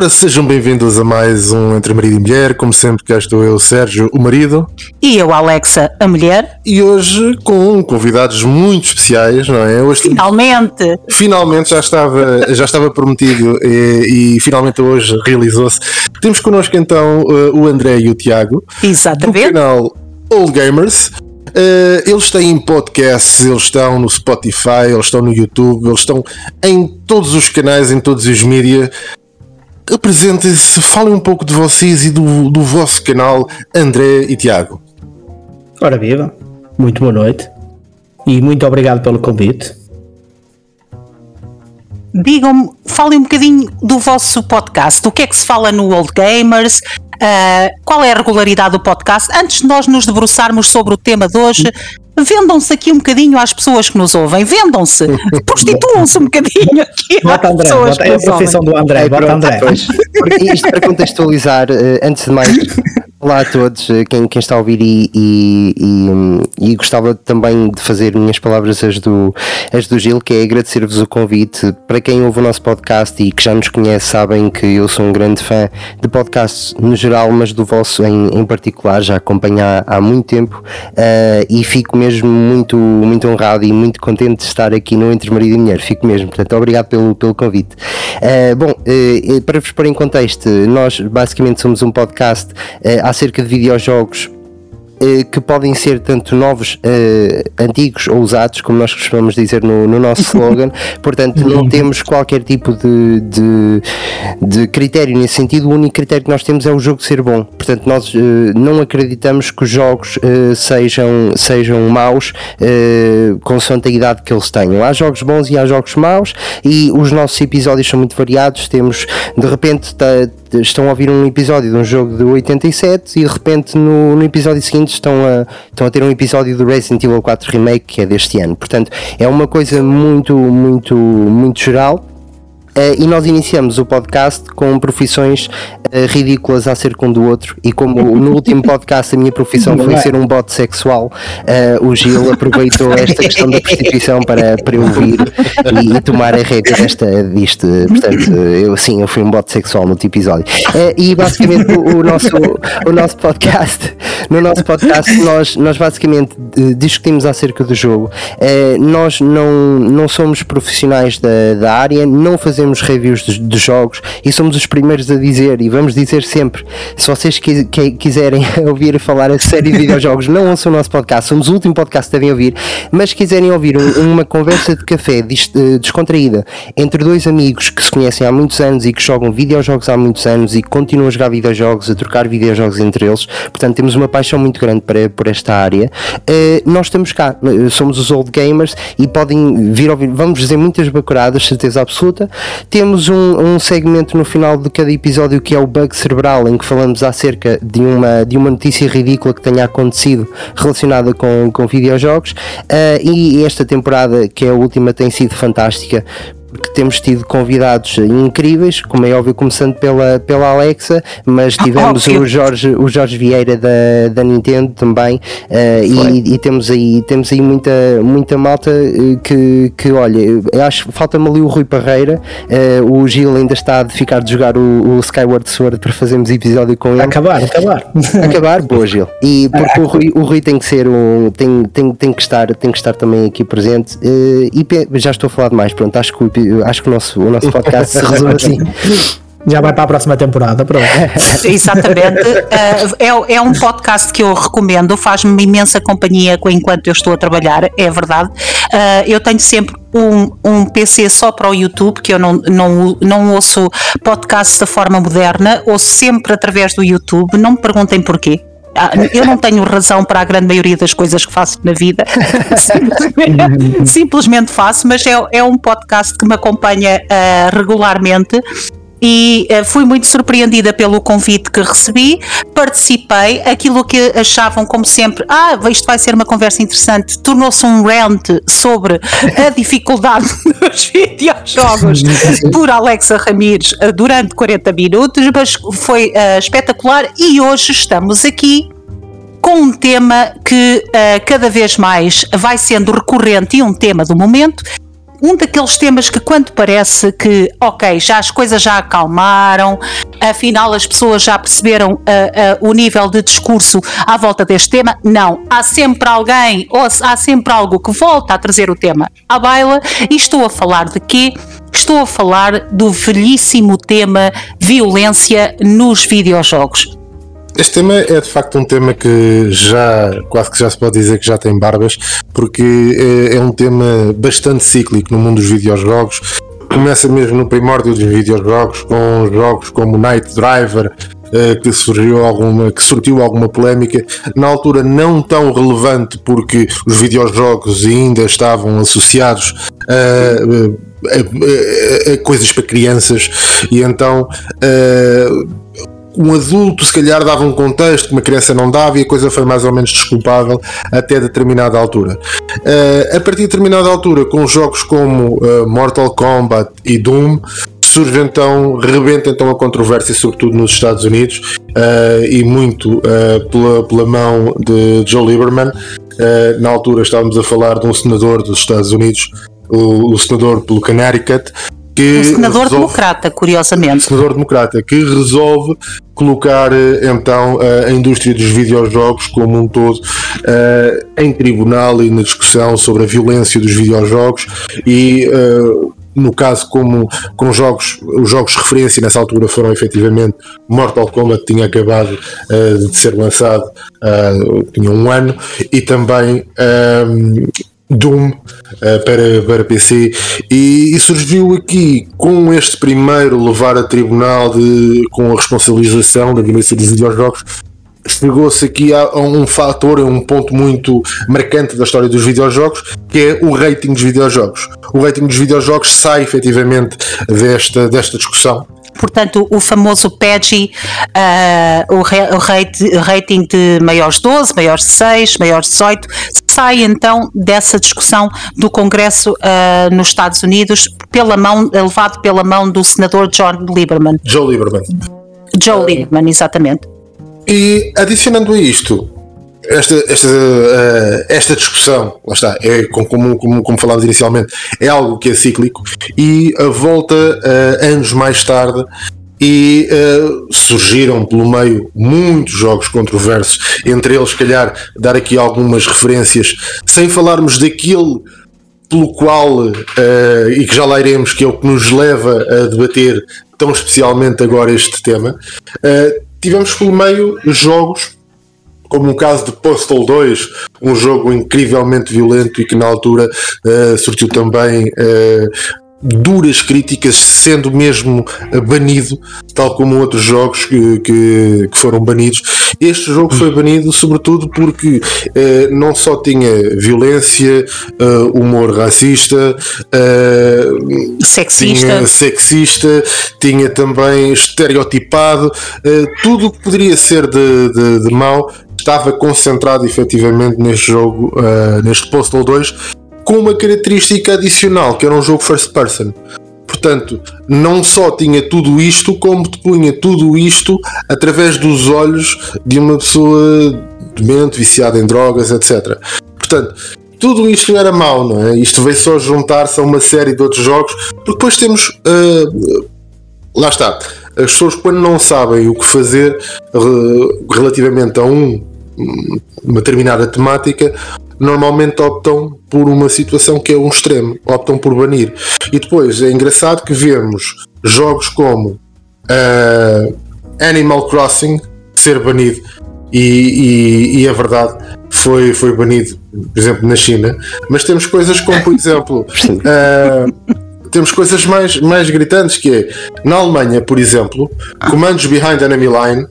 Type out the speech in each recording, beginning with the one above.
Ora, sejam bem-vindos a mais um Entre Marido e Mulher. Como sempre, cá estou eu, Sérgio, o marido. E eu, Alexa, a mulher. E hoje com convidados muito especiais, não é? Hoje, finalmente! Finalmente já estava, já estava prometido e, e finalmente hoje realizou-se. Temos connosco então eh, o André e o Tiago. Exatamente. Do canal Old Gamers. Uh, eles têm podcasts, eles estão no Spotify, eles estão no YouTube, eles estão em todos os canais, em todos os mídias apresentem-se, falem um pouco de vocês e do, do vosso canal, André e Tiago. Ora viva, muito boa noite. E muito obrigado pelo convite. Digam-me, falem um bocadinho do vosso podcast, o que é que se fala no Old Gamers, uh, qual é a regularidade do podcast, antes de nós nos debruçarmos sobre o tema de hoje, vendam-se aqui um bocadinho às pessoas que nos ouvem, vendam-se, prostituam-se um bocadinho aqui bota às André, pessoas bota, que é a profissão do André, bota André. Pois, isto para contextualizar, eh, antes de mais, Olá a todos, eh, quem, quem está a ouvir e, e, e, e, gostava também de fazer minhas palavras as do, as do Gil, que é agradecer-vos o convite. Para quem ouve o nosso podcast e que já nos conhece, sabem que eu sou um grande fã de podcasts no geral, mas do vosso em, em particular, já acompanho há, há muito tempo uh, e fico mesmo muito, muito honrado e muito contente de estar aqui no Entre Marido e Mulher. Fico mesmo, portanto, obrigado pelo, pelo convite. Uh, bom, uh, para vos pôr em contexto, nós basicamente somos um podcast acerca de videojogos eh, que podem ser tanto novos, uh, antigos ou usados, como nós costumamos dizer no, no nosso slogan. Portanto, não temos qualquer tipo de, de, de, critério nesse sentido. O único critério que nós temos é o jogo ser bom. Portanto, nós uh, não acreditamos que os jogos uh, sejam, sejam maus uh, consoante a idade que eles tenham. Há jogos bons e há jogos maus, e os nossos episódios são muito variados. Temos, de repente, estão a ouvir um episódio de um jogo de 87 e de repente no, no episódio seguinte estão a, estão a ter um episódio do Resident Evil 4 Remake que é deste ano. Portanto, é uma coisa muito, muito, muito geral e nós iniciamos o podcast com profissões uh, ridículas acerca um do outro. E como no último podcast a minha profissão foi ser um bote sexual, uh, o Gil aproveitou esta questão da prostituição para, para eu vir e, e tomar a rédea desta, disto. Portanto, eu sim, eu fui um bote sexual no último episódio. e basicamente o, o, nosso, o nosso podcast, no nosso podcast, nós, nós basicamente discutimos acerca do jogo. nós não, não somos profissionais da, da área, não fazemos fazemos reviews de, de, jogos e somos os primeiros a dizer, e vamos dizer sempre: se vocês qui, qui, quiserem ouvir falar a série de videojogos, não ouçam o nosso podcast, somos o último podcast que devem ouvir, mas quiserem ouvir um, uma conversa de café uh, descontraída entre dois amigos que se conhecem há muitos anos e que jogam videojogos há muitos anos e que continuam a jogar videojogos, a trocar videojogos entre eles, portanto temos uma paixão muito grande para, por esta área. Uh, nós estamos cá, somos os old gamers e podem vir ouvir, vamos dizer muitas bacuradas, certeza absoluta. Temos um, um, segmento no final de cada episódio que é o bug cerebral, em que falamos acerca de uma, de uma notícia ridícula que tenha acontecido relacionada com, com videojogos. Uh, e esta temporada, que é a última, tem sido fantástica porque temos tido convidados incríveis, como é óbvio, começando pela, pela Alexa, mas tivemos o Jorge, o Jorge Vieira da, da Nintendo também, uh, e, e, temos aí, temos aí muita, muita malta eh, que, que olha, acho que falta-me ali o Rui Parreira, uh, o Gil ainda está a ficar de jogar o, o, Skyward Sword para fazermos episódio com ele. Acabar, acabar. Acabar, boa Gil. E porque o Rui, o Rui tem que ser um, tem, tem, tem, que estar, tem que estar também aqui presente, uh, e já estou a falar demais, pronto, acho que o acho que o nosso, o nosso podcast se resume assim. Já vai para a próxima temporada, pronto. Exatamente. Uh, é, é um podcast que eu recomendo, faz-me imensa companhia enquanto eu estou a trabalhar, é verdade. Uh, eu tenho sempre um, um PC só para o YouTube, que eu não, não, não ouço podcast da forma moderna, ouço sempre através do YouTube, não me perguntem porquê. Ah, eu não tenho razão para a grande maioria das coisas que faço na vida, simplesmente, simplesmente, faço, mas é, é um podcast que me acompanha uh, regularmente e uh, fui muito surpreendida pelo convite que recebi, participei, aquilo que achavam como sempre, ah, isto vai ser uma conversa interessante, tornou-se um rant sobre a dificuldade dos videojogos por Alexa Ramires uh, durante 40 minutos, mas foi uh, espetacular. E hoje estamos aqui com um tema que cada vez mais vai sendo recorrente e um tema do momento, um daqueles temas que quando parece que, ok, já as coisas já acalmaram, afinal as pessoas já perceberam uh, uh, o nível de discurso à volta deste tema, não, há sempre alguém ou há sempre algo que volta a trazer o tema à baila e estou a falar de quê? Estou a falar do velhíssimo tema violência nos videojogos. Este tema é de facto um tema que já quase que já se pode dizer que já tem barbas, porque é, é um tema bastante cíclico no mundo dos videojogos. Começa mesmo no primórdio dos videojogos, com jogos como Night Driver, eh, que surgiu alguma, que surtiu alguma polémica, na altura não tão relevante porque os videojogos ainda estavam associados a, a, a, a coisas para crianças e então uh, um adulto se calhar dava um contexto que uma criança não dava e a coisa foi mais ou menos desculpável até determinada altura. Uh, a partir de determinada altura, com jogos como uh, Mortal Kombat e Doom, surge então, rebenta então a controvérsia, sobretudo nos Estados Unidos, uh, e muito pela, pela mão de Joe Lieberman. na altura estávamos a falar de um senador dos Estados Unidos, o, o senador pelo Connecticut, que um senador resolve, democrata, curiosamente. Senador democrata que resolve colocar eh, então a indústria dos videojogos como um todo uh, em tribunal e na discussão sobre a violência dos videojogos e uh, no caso como com jogos os jogos de referência nessa altura foram efetivamente Mortal Kombat tinha acabado uh, de ser lançado tinha um ano e também Doom uh, para, para PC e, e, surgiu aqui com este primeiro levar a tribunal de, com a responsabilização da violência dos videojogos chegou-se aqui a, um fator, a um ponto muito marcante da história dos videojogos, que é o rating dos videojogos. O rating dos videojogos sai efetivamente desta, desta discussão portanto, o famoso PEGI, uh, o, o rate, rating de maiores 12, maiores 6, maiores 18, sai então dessa discussão do Congresso uh, nos Estados Unidos, pela mão, levado pela mão do senador John Lieberman. Joe Lieberman. Joe Lieberman, exatamente. E adicionando a isto, esta, esta, uh, esta discussão, lá está, é como, como, como falámos inicialmente, é algo que é cíclico e a volta uh, anos mais tarde e uh, surgiram pelo meio muitos jogos controversos, entre eles, se calhar, dar aqui algumas referências, sem falarmos daquele pelo qual, uh, e que já lá iremos, que é o que nos leva a debater tão especialmente agora este tema, uh, tivemos pelo meio jogos como no caso de Postal 2, um jogo incrivelmente violento e que na altura uh, surtiu também uh, duras críticas, sendo mesmo banido, tal como outros jogos que, que, que foram banidos. Este jogo foi banido sobretudo porque eh, não só tinha violência, eh, humor racista, eh, sexista. Tinha sexista, tinha também estereotipado, tudo o que poderia ser de, de, de mau estava concentrado efetivamente neste jogo, uh, neste Postal 2, com uma característica adicional, que era um jogo first person. Portanto, não só tinha tudo isto, como te punha tudo isto através dos olhos de uma pessoa demente, viciada em drogas, etc. Portanto, tudo isto era mau, não é? Isto veio só juntar-se a uma série de outros jogos, porque depois temos. Uh, lá está. As pessoas, quando não sabem o que fazer uh, relativamente a um, uma determinada temática, normalmente optam por uma situação que é um extremo, optam por banir. E depois é engraçado que vemos jogos como uh, Animal Crossing ser banido. E, e, e a verdade foi, foi banido, por exemplo, na China, mas temos coisas como, por exemplo, uh, temos coisas mais, mais gritantes que é na Alemanha, por exemplo, Commandos Behind Enemy Line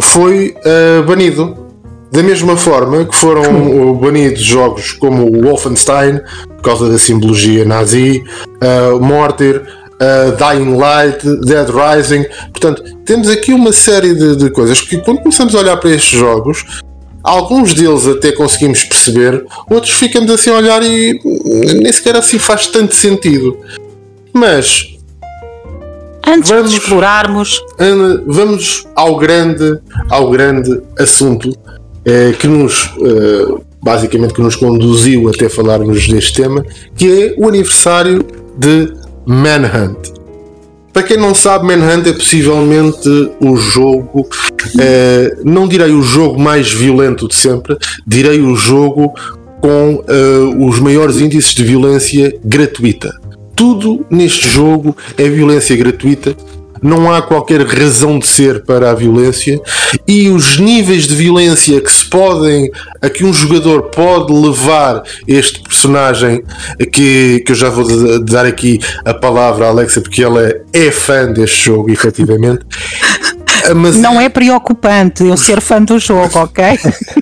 foi uh, banido da mesma forma que foram banidos jogos como o Wolfenstein, por causa da simbologia nazi, uh, uh, Dying Light, Dead Rising. Portanto, temos aqui uma série de, de coisas que, quando começamos a olhar para estes jogos, alguns deles até conseguimos perceber, outros ficamos assim a olhar e nem sequer assim faz tanto sentido. Mas antes vamos, de explorarmos, vamos ao grande, ao grande assunto eh, que nos eh, basicamente que nos conduziu até falarmos deste tema, que é o aniversário de Manhunt. Para quem não sabe, Manhunt é possivelmente o jogo, eh, não direi o jogo mais violento de sempre, direi o jogo com eh, os maiores índices de violência gratuita. Tudo neste jogo é violência gratuita não há qualquer razão de ser para a violência e os níveis de violência que se podem, a que um jogador pode levar este personagem, que, que eu já vou dar aqui a palavra à Alexa, porque ela é fã deste jogo, efetivamente. Mas não é preocupante eu ser fã do jogo, ok?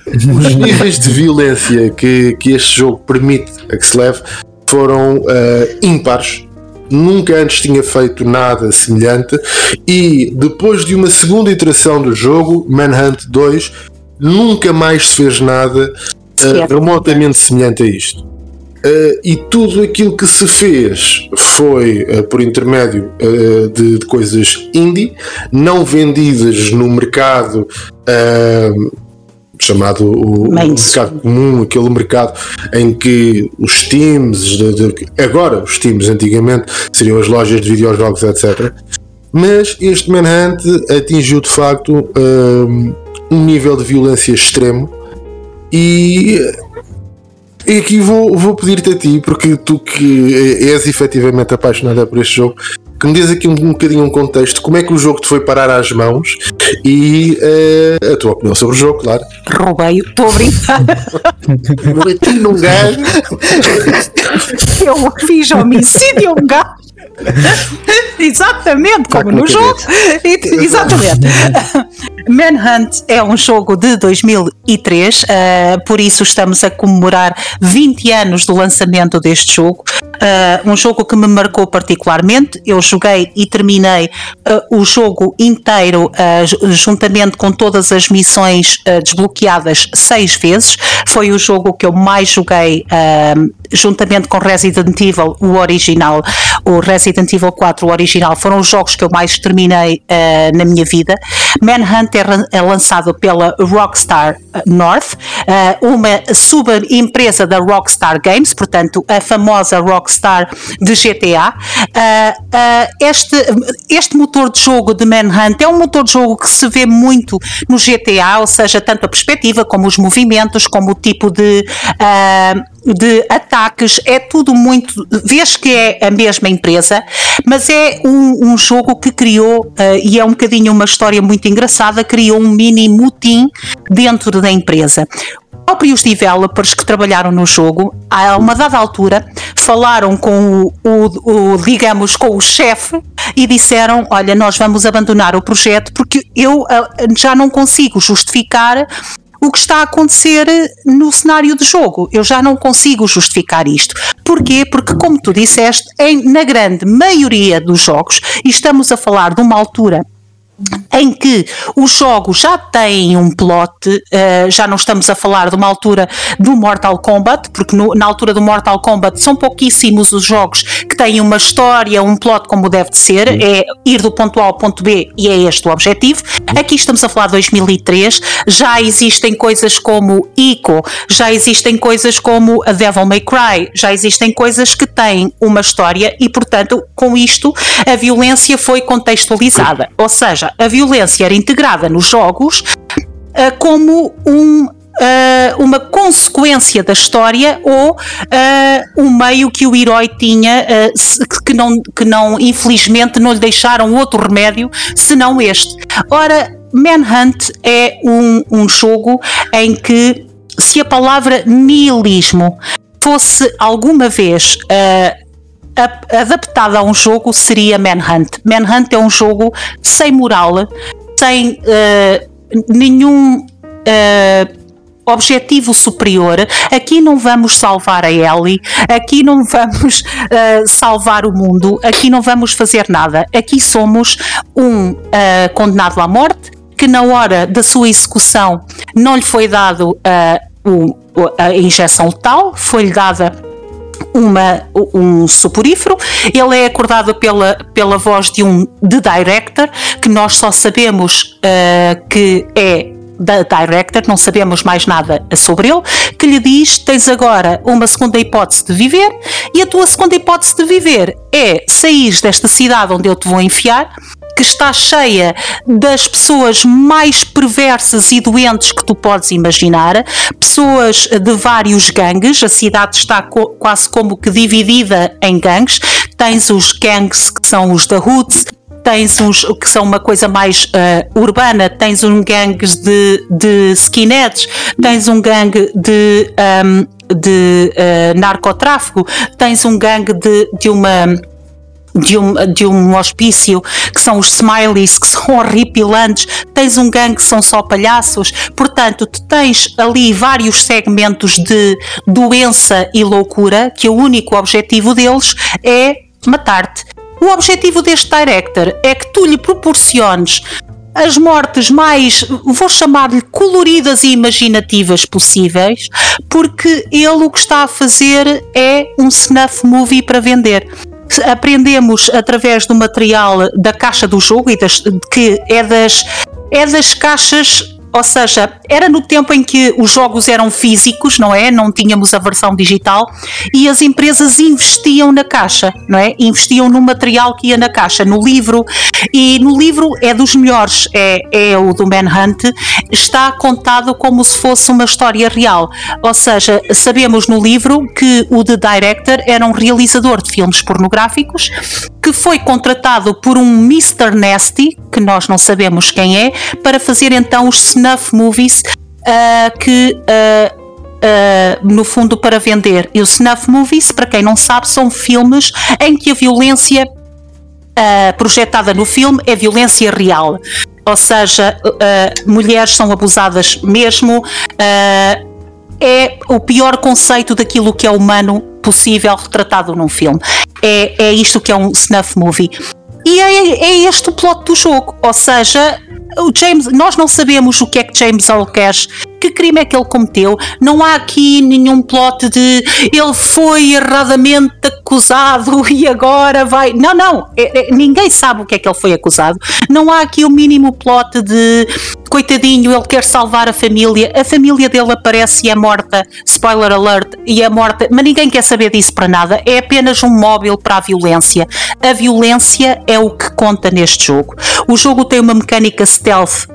Os níveis de violência que, que este jogo permite a que se leve foram uh, ímpares. Nunca antes tinha feito nada semelhante. E depois de uma segunda iteração do jogo, Manhunt 2, nunca mais se fez nada uh, remotamente semelhante a isto. Uh, e tudo aquilo que se fez foi uh, por intermédio de, de, coisas indie, não vendidas no mercado chamado o, o, mercado comum, aquele mercado em que os teams, de, de, agora os teams antigamente seriam as lojas de videojogos, etc. Mas este Manhunt atingiu de facto um, um nível de violência extremo e e aqui vou, vou pedir-te a ti, porque tu que és efetivamente apaixonada por este jogo, que me diz aqui um, um bocadinho um contexto, como é que o jogo te foi parar às mãos e uh, a tua opinião sobre o jogo, claro. Roubei, estou a brincar. Meti num gajo. Eu fiz homicídio a um gajo. Exatamente, como no jogo. Exatamente. Manhunt é um jogo de 2003, uh, eh, por isso estamos a comemorar 20 anos do lançamento deste jogo. Uh, um jogo que me marcou particularmente. Eu joguei e terminei uh, o jogo inteiro, juntamente com todas as missões desbloqueadas, seis vezes. Foi o jogo que eu mais joguei, juntamente com Resident Evil, o original, o Resident Evil 4, o original. Foram os jogos que eu mais terminei na minha vida. Manhunt é, lançado pela Rockstar uh, North, uh, uma subempresa da Rockstar Games, portanto, a famosa Rockstar de GTA. Uh, este, este motor de jogo de Manhunt é um motor de jogo que se vê muito no GTA, ou seja, tanto a perspectiva como os movimentos, como o tipo de de ataques, é tudo muito. Vês que é a mesma empresa, mas é um, um jogo que criou, uh, e é um bocadinho uma história muito engraçada, criou um mini mutim dentro da empresa próprios developers que trabalharam no jogo, a uma dada altura, falaram com o, o, o digamos, com o chefe e disseram: Olha, nós vamos abandonar o projeto porque eu uh, já não consigo justificar o que está a acontecer no cenário de jogo. Eu já não consigo justificar isto. Porquê? Porque, como tu disseste, em, na grande maioria dos jogos, e estamos a falar de uma altura em que os jogos já têm um plot, uh, já não estamos a falar de uma altura do Mortal Kombat, porque no, na altura do Mortal Kombat são pouquíssimos os jogos que têm uma história, um plot como deve de ser, é ir do ponto A ao ponto B e é este o objetivo. Aqui estamos a falar de 2003, já existem coisas como Ico, já existem coisas como a Devil May Cry, já existem coisas que têm uma história e, portanto, com isto a violência foi contextualizada. Ou seja, seja, a violência era integrada nos jogos uh, como um Uh, uma consequência da história ou uh, um meio que o herói tinha uh, que, não, que não, infelizmente, não lhe deixaram outro remédio senão este. Ora, Manhunt é um, um jogo em que, se a palavra nihilismo fosse alguma vez adaptada a um jogo seria Manhunt. Manhunt é um jogo sem moral, sem uh, nenhum uh, objetivo superior. Aqui não vamos salvar a Ellie, aqui não vamos uh, salvar o mundo, aqui não vamos fazer nada. Aqui somos um condenado à morte que na hora da sua execução não lhe foi dado a injeção letal, foi-lhe dada uma, um soporífero, ele é acordado pela, pela voz de um de director, que nós só sabemos uh, que é da director, não sabemos mais nada sobre ele, que lhe diz: tens agora uma segunda hipótese de viver, e a tua segunda hipótese de viver é sair desta cidade onde eu te vou enfiar que está cheia das pessoas mais perversas e doentes que tu podes imaginar, pessoas de vários gangues, a cidade está co quase como que dividida em gangues, tens os gangues que são os da Hoods, tens uns que são uma coisa mais uh, urbana, tens um gangue de, de skinheads, tens um gangue de, um, de uh, narcotráfico, tens um gangue de, de uma de um, de um hospício, que são os smileys, que são horripilantes, tens um gangue que são só palhaços, portanto, tu tens ali vários segmentos de doença e loucura, que o único objetivo deles é matar-te. O objetivo deste director é que tu lhe proporciones as mortes mais, vou chamar-lhe coloridas e imaginativas possíveis, porque ele o que está a fazer é um snuff movie para vender aprendemos através do material da caixa do jogo e das, que é das, é das caixas ou seja, era no tempo em que os jogos eram físicos, não é? Não tínhamos a versão digital e as empresas investiam na caixa, não é? Investiam no material que ia na caixa, no livro. E no livro é dos melhores, é, é o do Manhunt, está contado como se fosse uma história real. Ou seja, sabemos no livro que o The Director era um realizador de filmes pornográficos que foi contratado por um Mr. Nasty, que nós não sabemos quem é, para fazer então os snuff movies uh, que. Uh, no fundo para vender. E os snuff movies, para quem não sabe, são filmes em que a violência uh, projetada no filme é violência real. Ou seja, uh, mulheres são abusadas mesmo. é o pior conceito daquilo que é humano possível retratado num filme. É, é isto que é um snuff movie. E é, é este o plot do jogo. Ou seja, o James, nós não sabemos o que é que James Earl Cash que crime é que ele cometeu? Não há aqui nenhum plot de ele foi erradamente acusado e agora vai. Não, não. É, é, ninguém sabe o que é que ele foi acusado. Não há aqui o mínimo plot de coitadinho, ele quer salvar a família. A família dele aparece e é morta. Spoiler alert, e é morta. Mas ninguém quer saber disso para nada. É apenas um móvel para a violência. A violência é o que conta neste jogo. O jogo tem uma mecânica stealth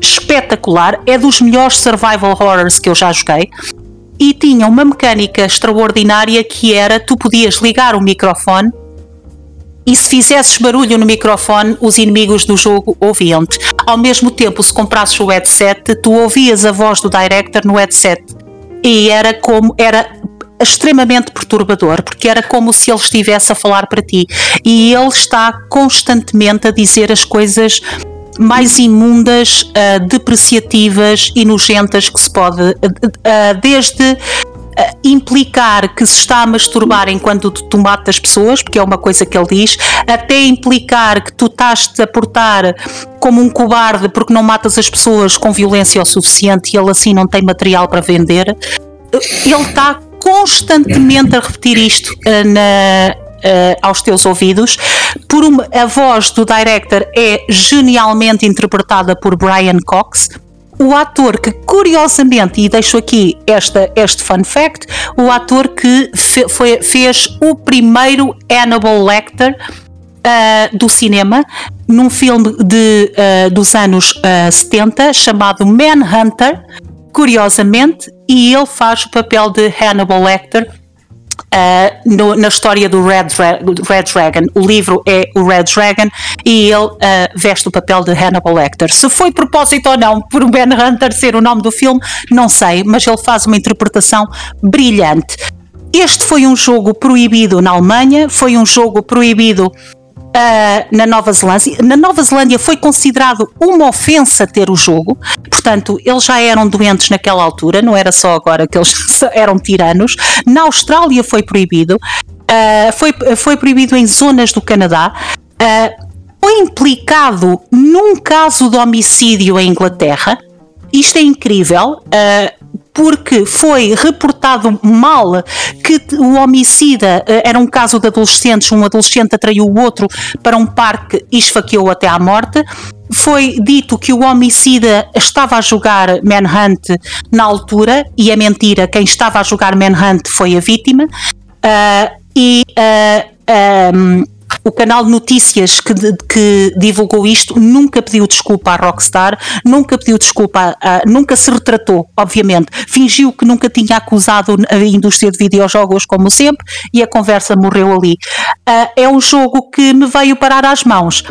espetacular, é dos melhores survival horrors que eu já joguei. E tinha uma mecânica extraordinária que era tu podias ligar o microfone e se fizesses barulho no microfone, os inimigos do jogo ouviam-te. Ao mesmo tempo, se comprasses o headset, tu ouvias a voz do director no headset. E era como era extremamente perturbador, porque era como se ele estivesse a falar para ti. E ele está constantemente a dizer as coisas mais imundas, uh, depreciativas e nojentas que se pode, uh, desde implicar que se está a masturbar enquanto tu, tu matas pessoas, porque é uma coisa que ele diz, até implicar que tu estás-te a portar como um cobarde porque não matas as pessoas com violência o suficiente e ele assim não tem material para vender. Ele está constantemente a repetir isto na, uh, aos teus ouvidos. Por uma, a voz do director é genialmente interpretada por Brian Cox. O ator que, curiosamente, e deixo aqui esta, este fun fact, o ator que fe, foi, fez o primeiro Hannibal Lecter uh, do cinema, num filme de, uh, dos anos uh, 70 chamado Manhunter, curiosamente, e ele faz o papel de Hannibal Lecter Uh, no, na história do Red, Red, Dragon. O livro é o Red Dragon e ele uh, veste o papel de Hannibal Lecter. Se foi propósito ou não por Ben Hunter ser o nome do filme, não sei, mas ele faz uma interpretação brilhante. Este foi um jogo proibido na Alemanha, foi um jogo proibido Uh, na Nova Zelândia. Na Nova Zelândia foi considerado uma ofensa ter o jogo, portanto, eles já eram doentes naquela altura, não era só agora que eles eram tiranos. Na Austrália foi proibido, uh, foi, foi proibido em zonas do Canadá. Uh, foi implicado num caso de homicídio em Inglaterra. Isto é incrível porque foi reportado mal que o homicida eh, era um caso de adolescentes, um adolescente atraiu o outro para um parque e esfaqueou até à morte. Foi dito que o homicida estava a jogar Manhunt na altura e é mentira, quem estava a jogar Manhunt foi a vítima. Uh, e uh, um, o canal notícias que, que, divulgou isto nunca pediu desculpa à Rockstar, nunca pediu desculpa, a, nunca se retratou, obviamente. Fingiu que nunca tinha acusado a indústria de videojogos, como sempre, e a conversa morreu ali. Uh, é um jogo que me veio parar às mãos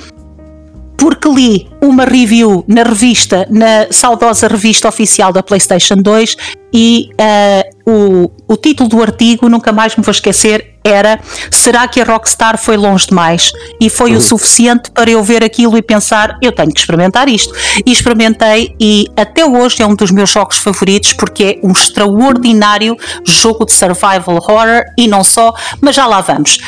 porque li uma review na revista, na saudosa revista oficial da PlayStation 2 e uh, o, o título do artigo, nunca mais me vou esquecer, era Será que a Rockstar foi longe demais? E foi uhum. o suficiente para eu ver aquilo e pensar, eu tenho que experimentar isto. E experimentei e até hoje é um dos meus jogos favoritos porque é um extraordinário jogo de survival horror e não só, mas já lá vamos.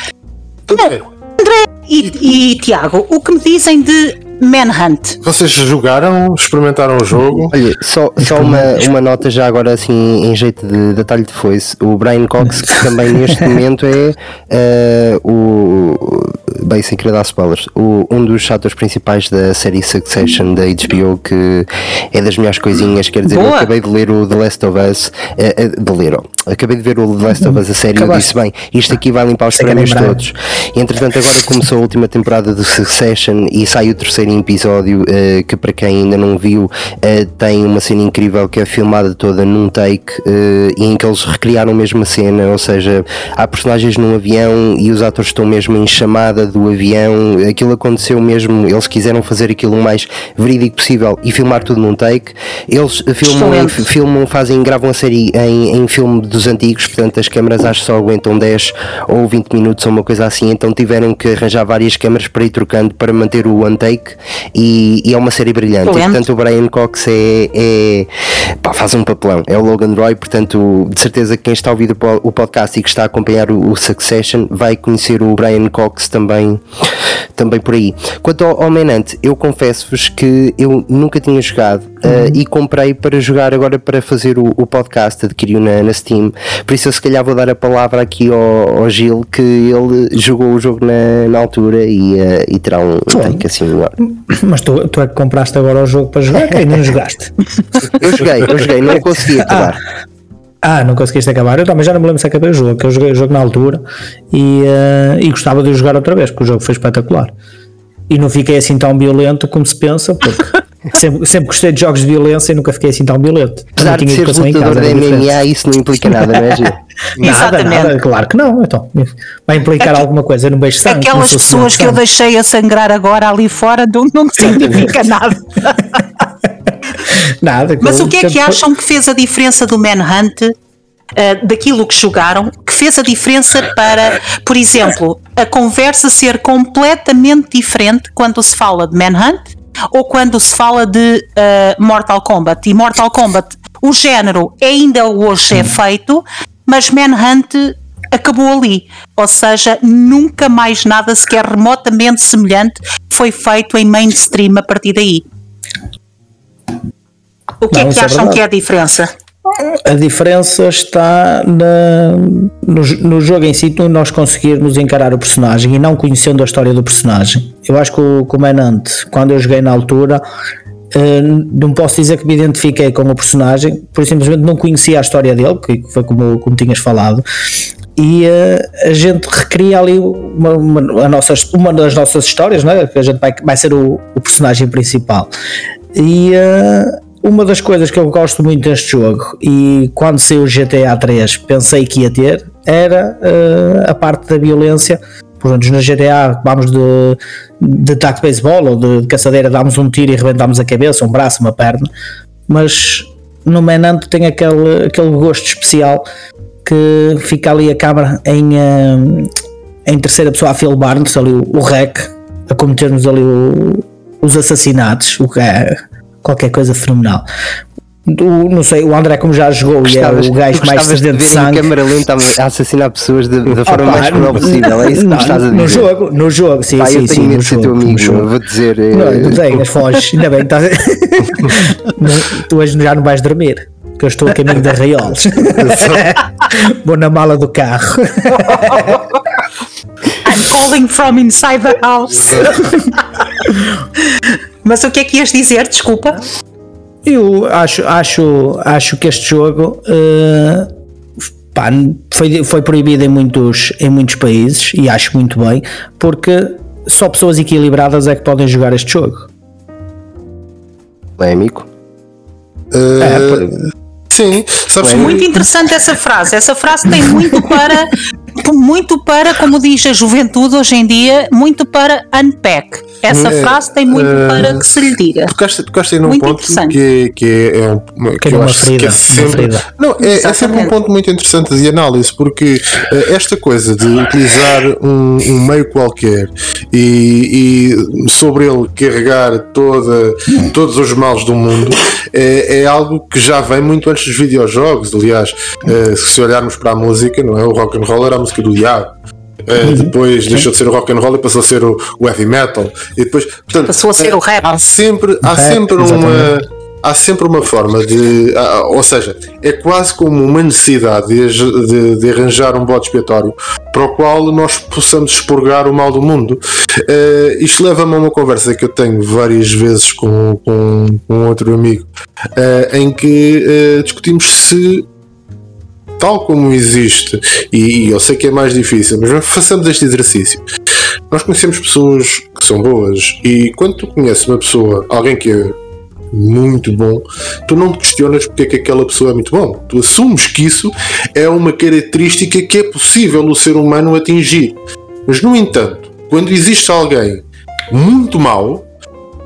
André e, e Tiago, o que me dizem de Manhunt. Vocês jogaram, experimentaram o jogo? Olha, só, só uma, uma nota já agora assim em jeito de detalhe de foice. O Brian Cox, que também neste momento é uh, o. Bem, sem querer dar spoilers, o, um dos atores principais da série Succession da HBO, que é das melhores coisinhas. Quer dizer, Boa. eu acabei de ler o The Last of Us, uh, uh, de ler, acabei de ver o The Last of Us a série e eu disse: bem, isto aqui vai limpar os prémios todos. E entretanto, agora começou a última temporada do Succession e sai o terceiro episódio uh, que para quem ainda não viu tem uma cena incrível que é filmada toda num take uh, em que eles recriaram mesmo a cena, ou seja, há personagens num avião e os atores estão mesmo em chamada do avião, aquilo aconteceu mesmo, eles quiseram fazer aquilo o mais verídico possível e filmar tudo num take. Eles filmam, filmam fazem, gravam a série em, em filme dos antigos, portanto as câmaras acho que só aguentam 10 ou 20 minutos ou uma coisa assim, então tiveram que arranjar várias câmaras para ir trocando para manter o one take e, e é uma série brilhante. E, portanto, o Brian Cox é, é pá, faz um papelão. É o Logan Roy, portanto, de certeza que quem está a ouvir o podcast e que está a acompanhar o, o Succession vai conhecer o Brian Cox também, também por aí. Quanto ao, ao Menante, eu confesso-vos que eu nunca tinha jogado uh, e comprei para jogar agora para fazer o, o podcast, adquiriu na, na, Steam. Por isso, eu se calhar vou dar a palavra aqui ao, ao Gil, que ele jogou o jogo na, na altura e, uh, e terá um take assim agora. Mas tu, tu é que compraste agora o jogo para jogar, que ainda não jogaste. eu joguei, eu joguei, não consegui acabar. Ah, ah, não conseguiste acabar? Eu também já não me lembro se acabei o jogo, que eu joguei o jogo na altura e, uh, e gostava de jogar outra vez, porque o jogo foi espetacular. E não fiquei assim tão violento como se pensa, porque sempre, sempre gostei de jogos de violência e nunca fiquei assim tão violento. Apesar de ser lutador da MMA, isso não implica nada, não é, Gil? nada, nada, claro que não. Então, vai implicar alguma coisa no beijo sangue. Aquelas pessoas que eu deixei a sangrar agora ali fora não, não significa nada. nada. Mas o que é que acham que fez a diferença do Manhunt Uh, daquilo que jogaram, que fez a diferença para, por exemplo, a conversa ser completamente diferente quando se fala de Manhunt ou quando se fala de uh, Mortal Kombat. E Mortal Kombat, o género ainda hoje é feito, mas Manhunt acabou ali. Ou seja, nunca mais nada sequer remotamente semelhante foi feito em mainstream a partir daí. O que é Não, é que acham é que é a diferença? A diferença está na, no, no, jogo em si, nós conseguirmos encarar o personagem e não conhecendo a história do personagem. Eu acho que o Comandante, quando eu joguei na altura, uh, não posso dizer que me identifiquei com o personagem, por simplesmente não conhecia a história dele, que foi como, como tinhas falado, e uh, a gente recria ali uma, uma, nossas, uma das nossas histórias, né? que a gente vai, vai ser o, o personagem principal. E uh, uma das coisas que eu gosto muito deste jogo e quando saiu o GTA 3 pensei que ia ter era uh, a parte da violência. Portanto, no GTA vamos de, de taco de beisebol ou de, de, caçadeira, damos um tiro e rebentamos a cabeça, um braço, uma perna, mas no Menante tem aquele, aquele gosto especial que fica ali a câmera em, uh, em terceira pessoa a filmar-nos ali o, o rec, a cometermos ali o, os assassinatos, o que é qualquer coisa fenomenal. Do, não sei, o André, como já jogou e é o gajo mais sedento de sangue. câmera lenta a assassinar pessoas de, da forma mais cruel possível. É isso que não, estás a dizer. No jogo, no jogo, sim, pá, sim, eu sim. No jogo, teu amigo, jogo. vou dizer. Não, não tenhas, foges, ainda bem que estás. tu hoje já não vais dormir. que eu estou a caminho da Raiolos. Vou na mala do carro. I'm calling from inside the house. Mas o que é que ias dizer? Desculpa. Eu acho, acho, acho que este jogo uh, pá, foi, foi proibido em muitos, em muitos países e acho muito bem, porque só pessoas equilibradas é que podem jogar este jogo. Polémico. Uh, é, sim, sabes muito interessante essa frase. Essa frase tem muito para, muito para, como diz a juventude hoje em dia, muito para unpack. Essa é, frase tem muito uh, para que se lhe diga. Tocaste, tocaste aí num muito ponto que, que é, é, um, que, que eu acho que é sempre. Não, é, é, sempre um ponto muito interessante de análise, porque uh, esta coisa de utilizar um, um meio qualquer e, e, sobre ele carregar toda, todos os males do mundo é, é, algo que já vem muito antes dos videojogos. Aliás, uh, se olharmos para a música, não é? O rock and roll era música do diabo. Uh, depois deixou de ser o rock and roll e passou a ser o, o heavy metal e depois portanto, passou a ser o rap. Há sempre, há sempre uma há sempre uma forma de. Ou seja, é quase como uma necessidade de, de, de, arranjar um bode expiatório para o qual nós possamos expurgar o mal do mundo. Uh, isto leva-me a uma conversa que eu tenho várias vezes com, com, com outro amigo, uh, em que uh, discutimos se tal como existe, e eu sei que é mais difícil, mas façamos este exercício. Nós conhecemos pessoas que são boas, e quando tu conheces uma pessoa, alguém que é muito bom, tu não questionas porque é que aquela pessoa é muito bom. Tu assumes que isso é uma característica que é possível o ser humano atingir. Mas, no entanto, quando existe alguém muito mau,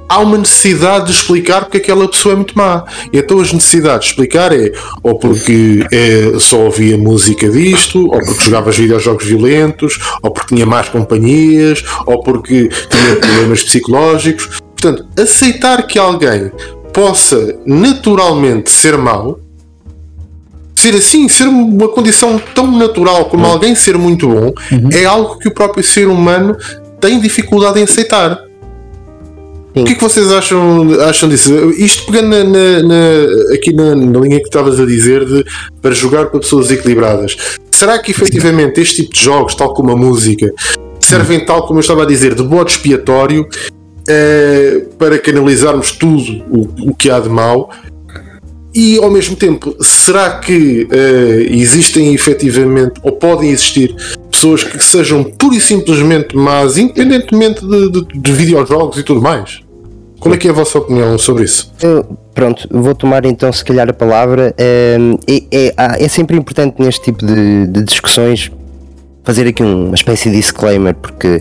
há uma necessidade de explicar porque aquela pessoa é muito má. E então as necessidades de explicar é ou porque é, só ouvia música disto, ou porque jogava videojogos violentos, ou porque tinha más companhias, ou porque tinha problemas psicológicos. Portanto, aceitar que alguém possa naturalmente ser mau, ser assim, ser uma condição tão natural como uhum. alguém ser muito bom, uhum. é algo que o próprio ser humano tem dificuldade em aceitar. Sim. O que é que vocês acham, acham disso? Isto pegando na, na, aqui na, na, linha que estavas a dizer de para jogar com pessoas equilibradas. Será que efetivamente este tipo de jogos, tal como a música, servem tal como eu estava a dizer, de bode expiatório eh, para canalizarmos tudo o, o que há de mal? E ao mesmo tempo, será que uh, existem efetivamente ou podem existir pessoas que sejam pura e simplesmente más, independentemente de, de, de videojogos e tudo mais? Qual é que é a vossa opinião sobre isso? Eu, pronto, vou tomar então se calhar a palavra. É, é, é sempre importante neste tipo de, de discussões fazer aqui uma espécie de disclaimer, porque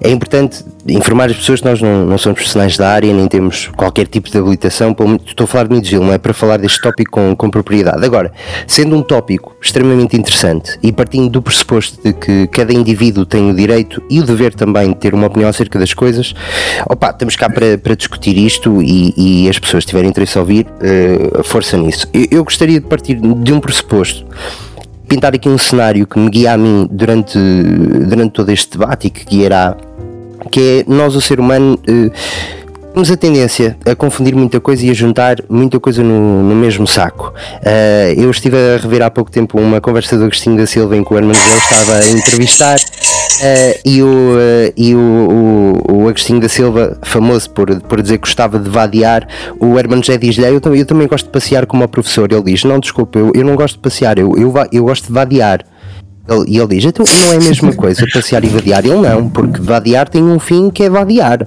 é importante informar as pessoas que nós não, não somos profissionais da área, nem temos qualquer tipo de habilitação. Estou a falar de Midgil, não é para falar deste tópico com, com propriedade. Agora, sendo um tópico extremamente interessante e partindo do pressuposto de que cada indivíduo tem o direito e o dever também de ter uma opinião acerca das coisas, opa, estamos cá para, para discutir isto e, e as pessoas tiverem interesse a ouvir, uh, força nisso. Eu, eu gostaria de partir de um pressuposto pintar aqui um cenário que me guia a mim durante, durante todo este debate e que guiará, que é nós, o ser humano, eh, temos a tendência a confundir muita coisa e a juntar muita coisa no, no mesmo saco. Uh, eu estive a rever há pouco tempo uma conversa do Agostinho da Silva em que o Herman José estava a entrevistar uh, e, o, uh, e o, o, o, Agostinho da Silva, famoso por, por dizer que gostava de vadiar, o Herman José diz-lhe: eu, eu também gosto de passear como o professor. Ele diz: Não, desculpa, eu, eu não gosto de passear, eu, eu, eu gosto de vadiar. Ele, e ele diz: Então não é a mesma coisa passear e vadiar? Ele não, porque vadiar tem um fim que é vadiar.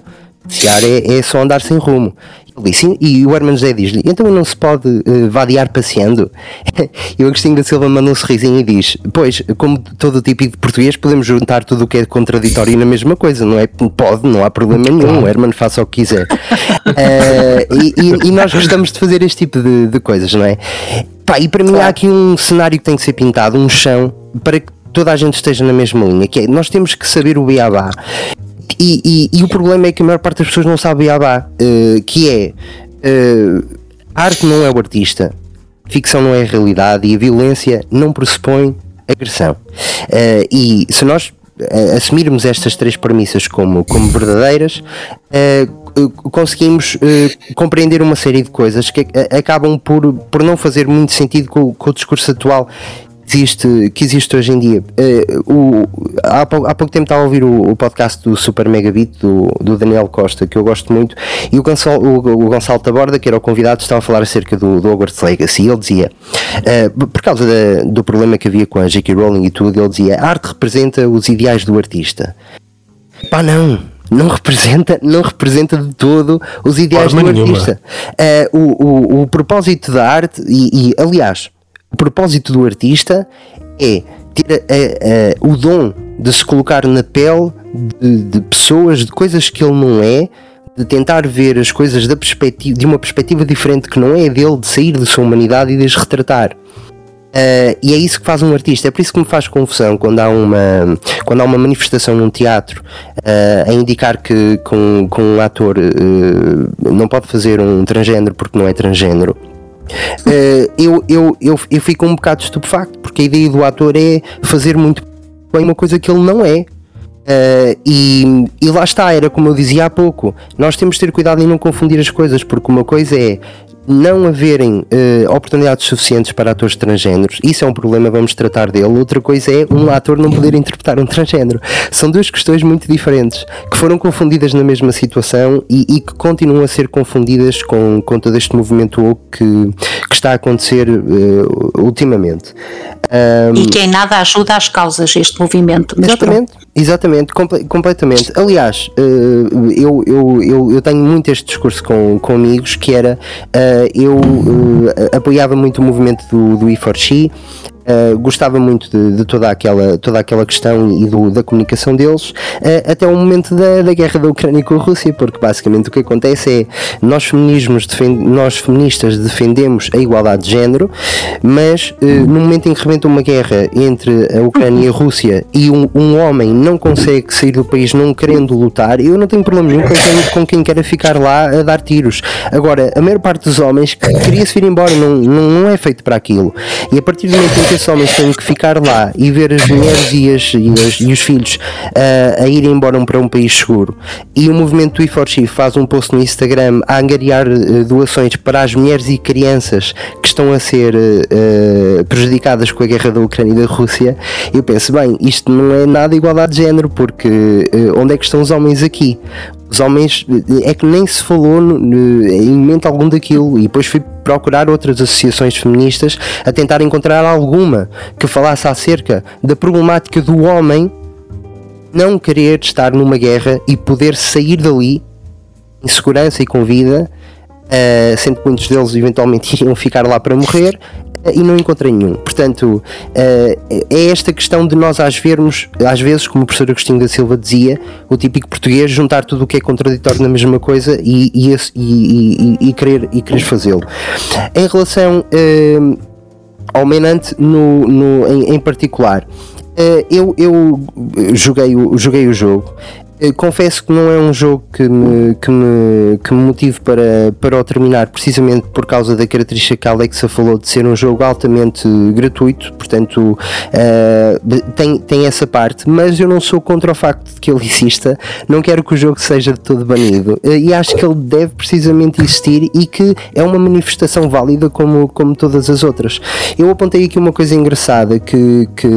Passear é, é só andar sem rumo. Ele disse, e o Herman José diz-lhe, então não se pode uh, vadiar passeando? e o Agostinho da Silva manda um sorrisinho e diz, pois, como todo tipo de português, podemos juntar tudo o que é contraditório na mesma coisa, não é? Pode, não há problema nenhum, o Herman faça o que quiser. uh, e, e, e, nós gostamos de fazer este tipo de, de coisas, não é? Pá, e para mim há aqui um cenário que tem que ser pintado, um chão, para que toda a gente esteja na mesma linha, que é, nós temos que saber o beabá. E, e, e, o problema é que a maior parte das pessoas não sabe Yabá, uh, que é uh, arte não é o artista, ficção não é a realidade e a violência não pressupõe agressão. Uh, e se nós assumirmos estas três premissas como, como verdadeiras, conseguimos uh, compreender uma série de coisas que acabam por, por não fazer muito sentido com, com o discurso atual existe, que existe hoje em dia. Uh, o, há, pouco, há pouco tempo estava a ouvir o, o, podcast do Super Megabit do, do Daniel Costa, que eu gosto muito, e o Gonçalo, o, o Gonçalo Taborda, que era o convidado, estava a falar acerca do, do Hogwarts Legacy, e ele dizia, uh, por causa da, do problema que havia com a J.K. Rowling e tudo, ele dizia: a arte representa os ideais do artista. Pá, não! não representa, não representa de todo os ideais Forma do artista. Uh, o, o, o propósito da arte, e, e aliás, o propósito do artista é ter a, a, o dom de se colocar na pele de, de, pessoas, de coisas que ele não é, de tentar ver as coisas da perspectiva, de uma perspectiva diferente que não é dele, de sair da sua humanidade e de as retratar. Uh, e é isso que faz um artista. É por isso que me faz confusão quando há uma, quando há uma manifestação num teatro uh, a indicar que com, com um ator uh, não pode fazer um transgênero porque não é transgênero. Uh, eu, eu, eu, eu fico um bocado estupefacto porque a ideia do ator é fazer muito bem uma coisa que ele não é. Uh, e, e lá está, era como eu dizia há pouco, nós temos de ter cuidado em não confundir as coisas, porque uma coisa é não haverem uh, oportunidades suficientes para atores transgêneros, isso é um problema, vamos tratar dele. Outra coisa é um ator não poder interpretar um transgênero. São duas questões muito diferentes que foram confundidas na mesma situação e, e que continuam a ser confundidas com, com todo este movimento que, que está a acontecer uh, ultimamente. Um, e que em nada ajuda às causas este movimento. exatamente, pronto. Exatamente, comple completamente. Aliás, uh, eu, eu, eu, eu, tenho muito este discurso com, com amigos que era uh, eu uh, apoiava muito o movimento do, do E4X Uh, gostava muito de, de, toda, aquela, toda aquela questão e do, da comunicação deles, uh, até o momento da, da, guerra da Ucrânia com a Rússia, porque basicamente o que acontece é nós, feminismos defend, nós feministas defendemos a igualdade de género, mas uh, no momento em que rebenta uma guerra entre a Ucrânia e a Rússia e um, um, homem não consegue sair do país não querendo lutar, eu não tenho problema nenhum com quem, queira ficar lá a dar tiros. Agora, a maior parte dos homens queria-se vir embora, não, não, não é feito para aquilo. E a partir do momento em que esses homens têm que ficar lá e ver as mulheres e, as, e, as, e os filhos uh, a irem embora para um país seguro e o movimento do E4X faz um post no Instagram a angariar uh, doações para as mulheres e crianças que estão a ser uh, prejudicadas com a guerra da Ucrânia e da Rússia, eu penso, bem, isto não é nada igualdade de género, porque onde é que estão os homens aqui? Os homens é que nem se falou no, no, em momento algum daquilo e depois fui procurar outras associações feministas a tentar encontrar alguma que falasse acerca da problemática do homem não querer estar numa guerra e poder sair dali em segurança e com vida, uh, sendo que muitos deles eventualmente iriam ficar lá para morrer, e não encontrei nenhum. Portanto, eh, é esta questão de nós às, vermos, às vezes, como o professor Agostinho da Silva dizia, o típico português juntar tudo o que é contraditório na mesma coisa e, e, e, e querer, e querer fazê-lo. Em relação ao Menante no, no, em, em particular, eu, eu joguei, joguei o jogo confesso que não é um jogo que me, que me, que me motive para, para o terminar, precisamente por causa da característica que a Alexa falou de ser um jogo altamente gratuito, portanto uh, tem, tem essa parte, mas eu não sou contra o facto de que ele exista, não quero que o jogo seja de todo banido uh, e acho que ele deve precisamente existir e que é uma manifestação válida como, como todas as outras. Eu apontei aqui uma coisa engraçada que, que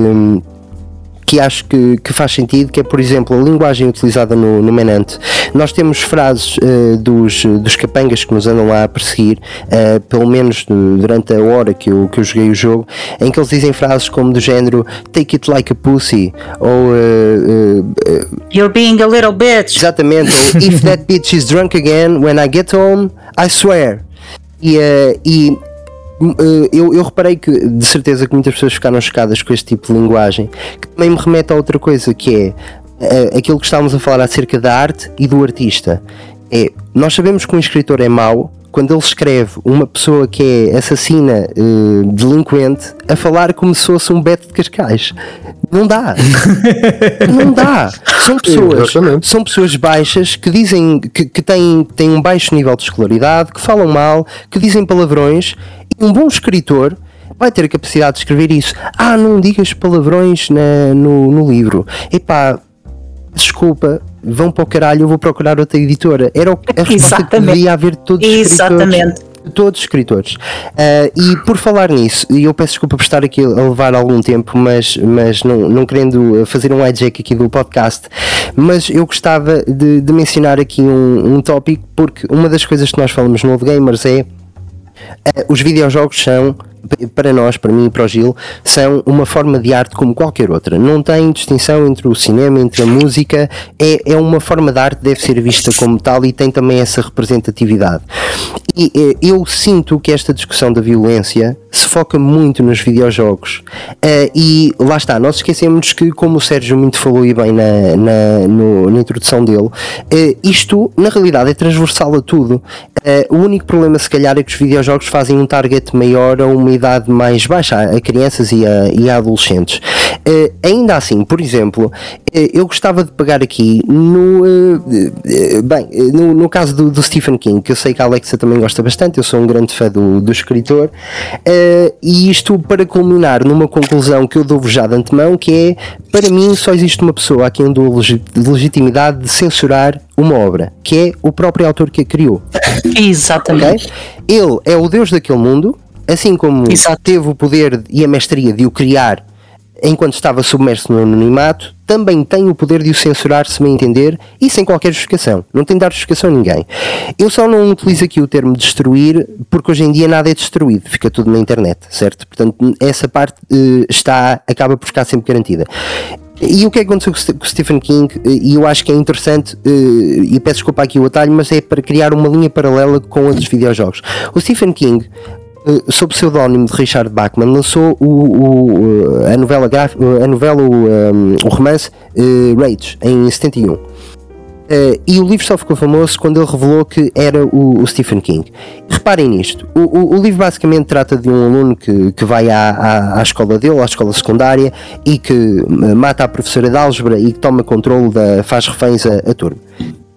que acho que, que, faz sentido, que é, por exemplo, a linguagem utilizada no, no Menante. Nós temos frases uh, dos, dos capangas que nos andam lá a perseguir, uh, pelo menos durante a hora que eu, que eu joguei o jogo, em que eles dizem frases como do género Take it like a pussy, ou uh, You're being a little bitch. Exatamente. If that bitch is drunk again, when I get home, I swear. E, e eh, eu, eu reparei que de certeza que muitas pessoas ficaram chocadas com este tipo de linguagem, que também me remete a outra coisa que é uh, aquilo que estávamos a falar acerca da arte e do artista. É, nós sabemos que um escritor é mau quando ele escreve uma pessoa que é assassina, uh, delinquente, a falar como se fosse um Beto de Cascais. Não dá. não dá. São pessoas, são pessoas baixas que dizem que, que têm, têm um baixo nível de escolaridade, que falam mal, que dizem palavrões um bom escritor vai ter a capacidade de escrever isso. Ah, não digas palavrões na, no, no livro. Epá, desculpa, vão para o caralho, eu vou procurar outra editora. Era o, a resposta que devia haver de todos os Exatamente. Todos os escritores. Ah, e por falar nisso, e eu peço desculpa por estar aqui a levar algum tempo, mas, mas não, não querendo fazer um hijack aqui do podcast, mas eu gostava de, de mencionar aqui um, um tópico, porque uma das coisas que nós falamos no Old Gamers é Uh, os videojogos são, para nós, para mim e para o Gil, são uma forma de arte como qualquer outra. Não tem distinção entre o cinema, entre a música, é, é uma forma de arte, deve ser vista como tal e tem também essa representatividade. E uh, eu sinto que esta discussão da violência se foca muito nos videojogos. Uh, e lá está, nós esquecemos que, como o Sérgio muito falou e bem na, na, no, na introdução dele, isto na realidade é transversal a tudo. o único problema, se calhar, é que os videojogos jogos fazem um target maior a uma idade mais baixa, a crianças e a, e a adolescentes. Uh, ainda assim, por exemplo, uh, eu gostava de pegar aqui no, uh, bem, no, no caso do, do, Stephen King, que eu sei que a Alexa também gosta bastante, eu sou um grande fã do, do escritor, e isto para culminar numa conclusão que eu dou já de antemão, que é, para mim só existe uma pessoa a quem dou legitimidade de censurar uma obra, que é o próprio autor que a criou. Exatamente. Okay? Ele é o Deus daquele mundo, assim como Exato. teve o poder e a mestria de o criar enquanto estava submerso no anonimato, também tem o poder de o censurar, se me entender, e sem qualquer justificação. Não tem de dar justificação a ninguém. Eu só não utilizo aqui o termo destruir, porque hoje em dia nada é destruído, fica tudo na internet, certo? Portanto, essa parte uh, está, acaba por ficar sempre garantida. E o que é que aconteceu com o Stephen King? E eu acho que é interessante, eh, e peço desculpa aqui o atalho, mas é para criar uma linha paralela com outros videojogos. O Stephen King, eh, sob o pseudónimo de Richard Bachman, lançou o, o, a novela, a novela o, um, o romance uh, Rage, em 71. Uh, e o livro só ficou famoso quando ele revelou que era o, o Stephen King. Reparem nisto: o, livro basicamente trata de um aluno que, que vai à, à, à, escola dele, à escola secundária, e que eh, mata a professora de álgebra e que toma controle da. faz reféns a, a turma.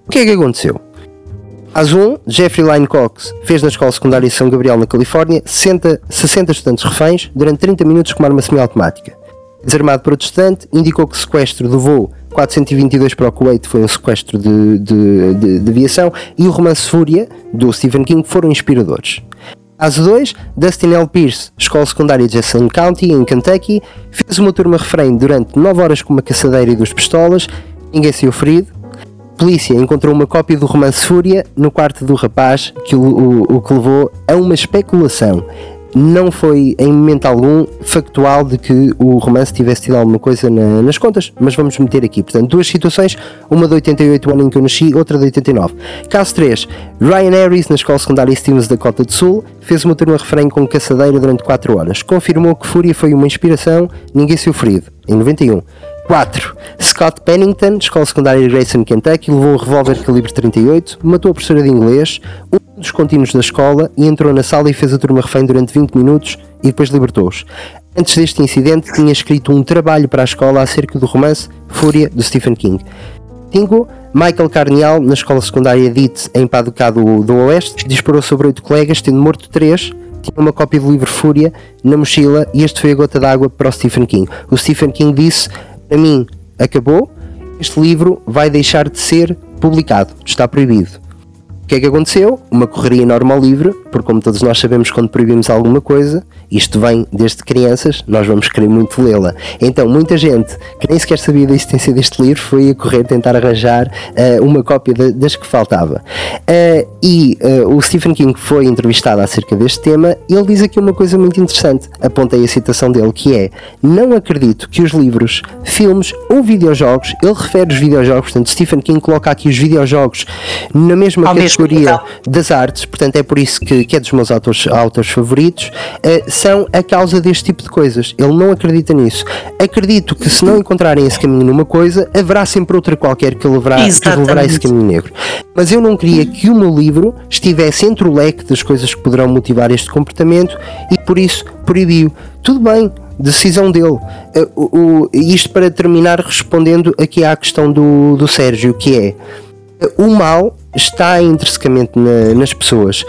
O que é que aconteceu? Às 1, Jeffrey Line Cox fez na escola secundária de São Gabriel, na Califórnia, 60, 60 estudantes reféns durante 30 minutos com uma arma semiautomática. Desarmado protestante, indicou que o sequestro do voo 422 para o Kuwait foi um sequestro de, de, de, de aviação e o romance Fúria, do Stephen King, foram inspiradores. Caso 2, Dustin L. Pierce, escola secundária de Jackson County, em Kentucky, fez uma turma refrém durante 9 horas com uma caçadeira e duas pistolas, ninguém saiu ferido. Polícia encontrou uma cópia do romance Fúria no quarto do rapaz, que o, o, o que levou a uma especulação não foi em momento algum factual de que o romance tivesse tido alguma coisa na, nas contas, mas vamos meter aqui. Portanto, duas situações, uma de 88, o ano em que eu nasci, outra de 89. Caso 3, Ryan Harris, na escola secundária Stevens da Cota do Sul, fez uma turma refrém com caçadeira durante 4 horas. Confirmou que Fúria foi uma inspiração, ninguém se ferido. Em 91. 4. Scott Pennington, escola secundária de Grayson, Kentucky, levou um revólver calibre 38, matou a professora de inglês, um dos contínuos da escola e entrou na sala e fez a turma refém durante 20 minutos e depois libertou-os. Antes deste incidente, tinha escrito um trabalho para a escola acerca do romance Fúria de Stephen King. 5. Michael Carnial, na escola secundária DIT em Paducado do Oeste, disparou sobre oito colegas, tendo morto três tinha uma cópia do livro Fúria na mochila e este foi a gota d'água para o Stephen King. O Stephen King disse: Para mim, acabou, este livro vai deixar de ser publicado, está proibido. O que é que aconteceu? Uma correria enorme ao livro, porque como todos nós sabemos quando proibimos alguma coisa, isto vem desde crianças, nós vamos querer muito lê-la. Então muita gente que nem sequer sabia da existência deste livro foi a correr tentar arranjar uh, uma cópia de, das que faltava. Uh, e uh, o Stephen King foi entrevistado acerca deste tema e ele diz aqui uma coisa muito interessante. Apontei a citação dele que é: Não acredito que os livros, filmes ou videojogos, ele refere os videojogos, portanto Stephen King coloca aqui os videojogos na mesma Ao categoria das artes, portanto é por isso que, que é dos meus autores, autores favoritos, uh, são a causa deste tipo de coisas. Ele não acredita nisso. Acredito que se não encontrarem esse caminho numa coisa, haverá sempre outra qualquer que levará, que levará esse caminho negro. Mas eu não queria que o meu livro estivesse entre o leque das coisas que poderão motivar este comportamento e por isso proibiu. Tudo bem, decisão dele. O, o, isto para terminar respondendo aqui à questão do, do Sérgio, que é o mal está intrinsecamente na, nas pessoas.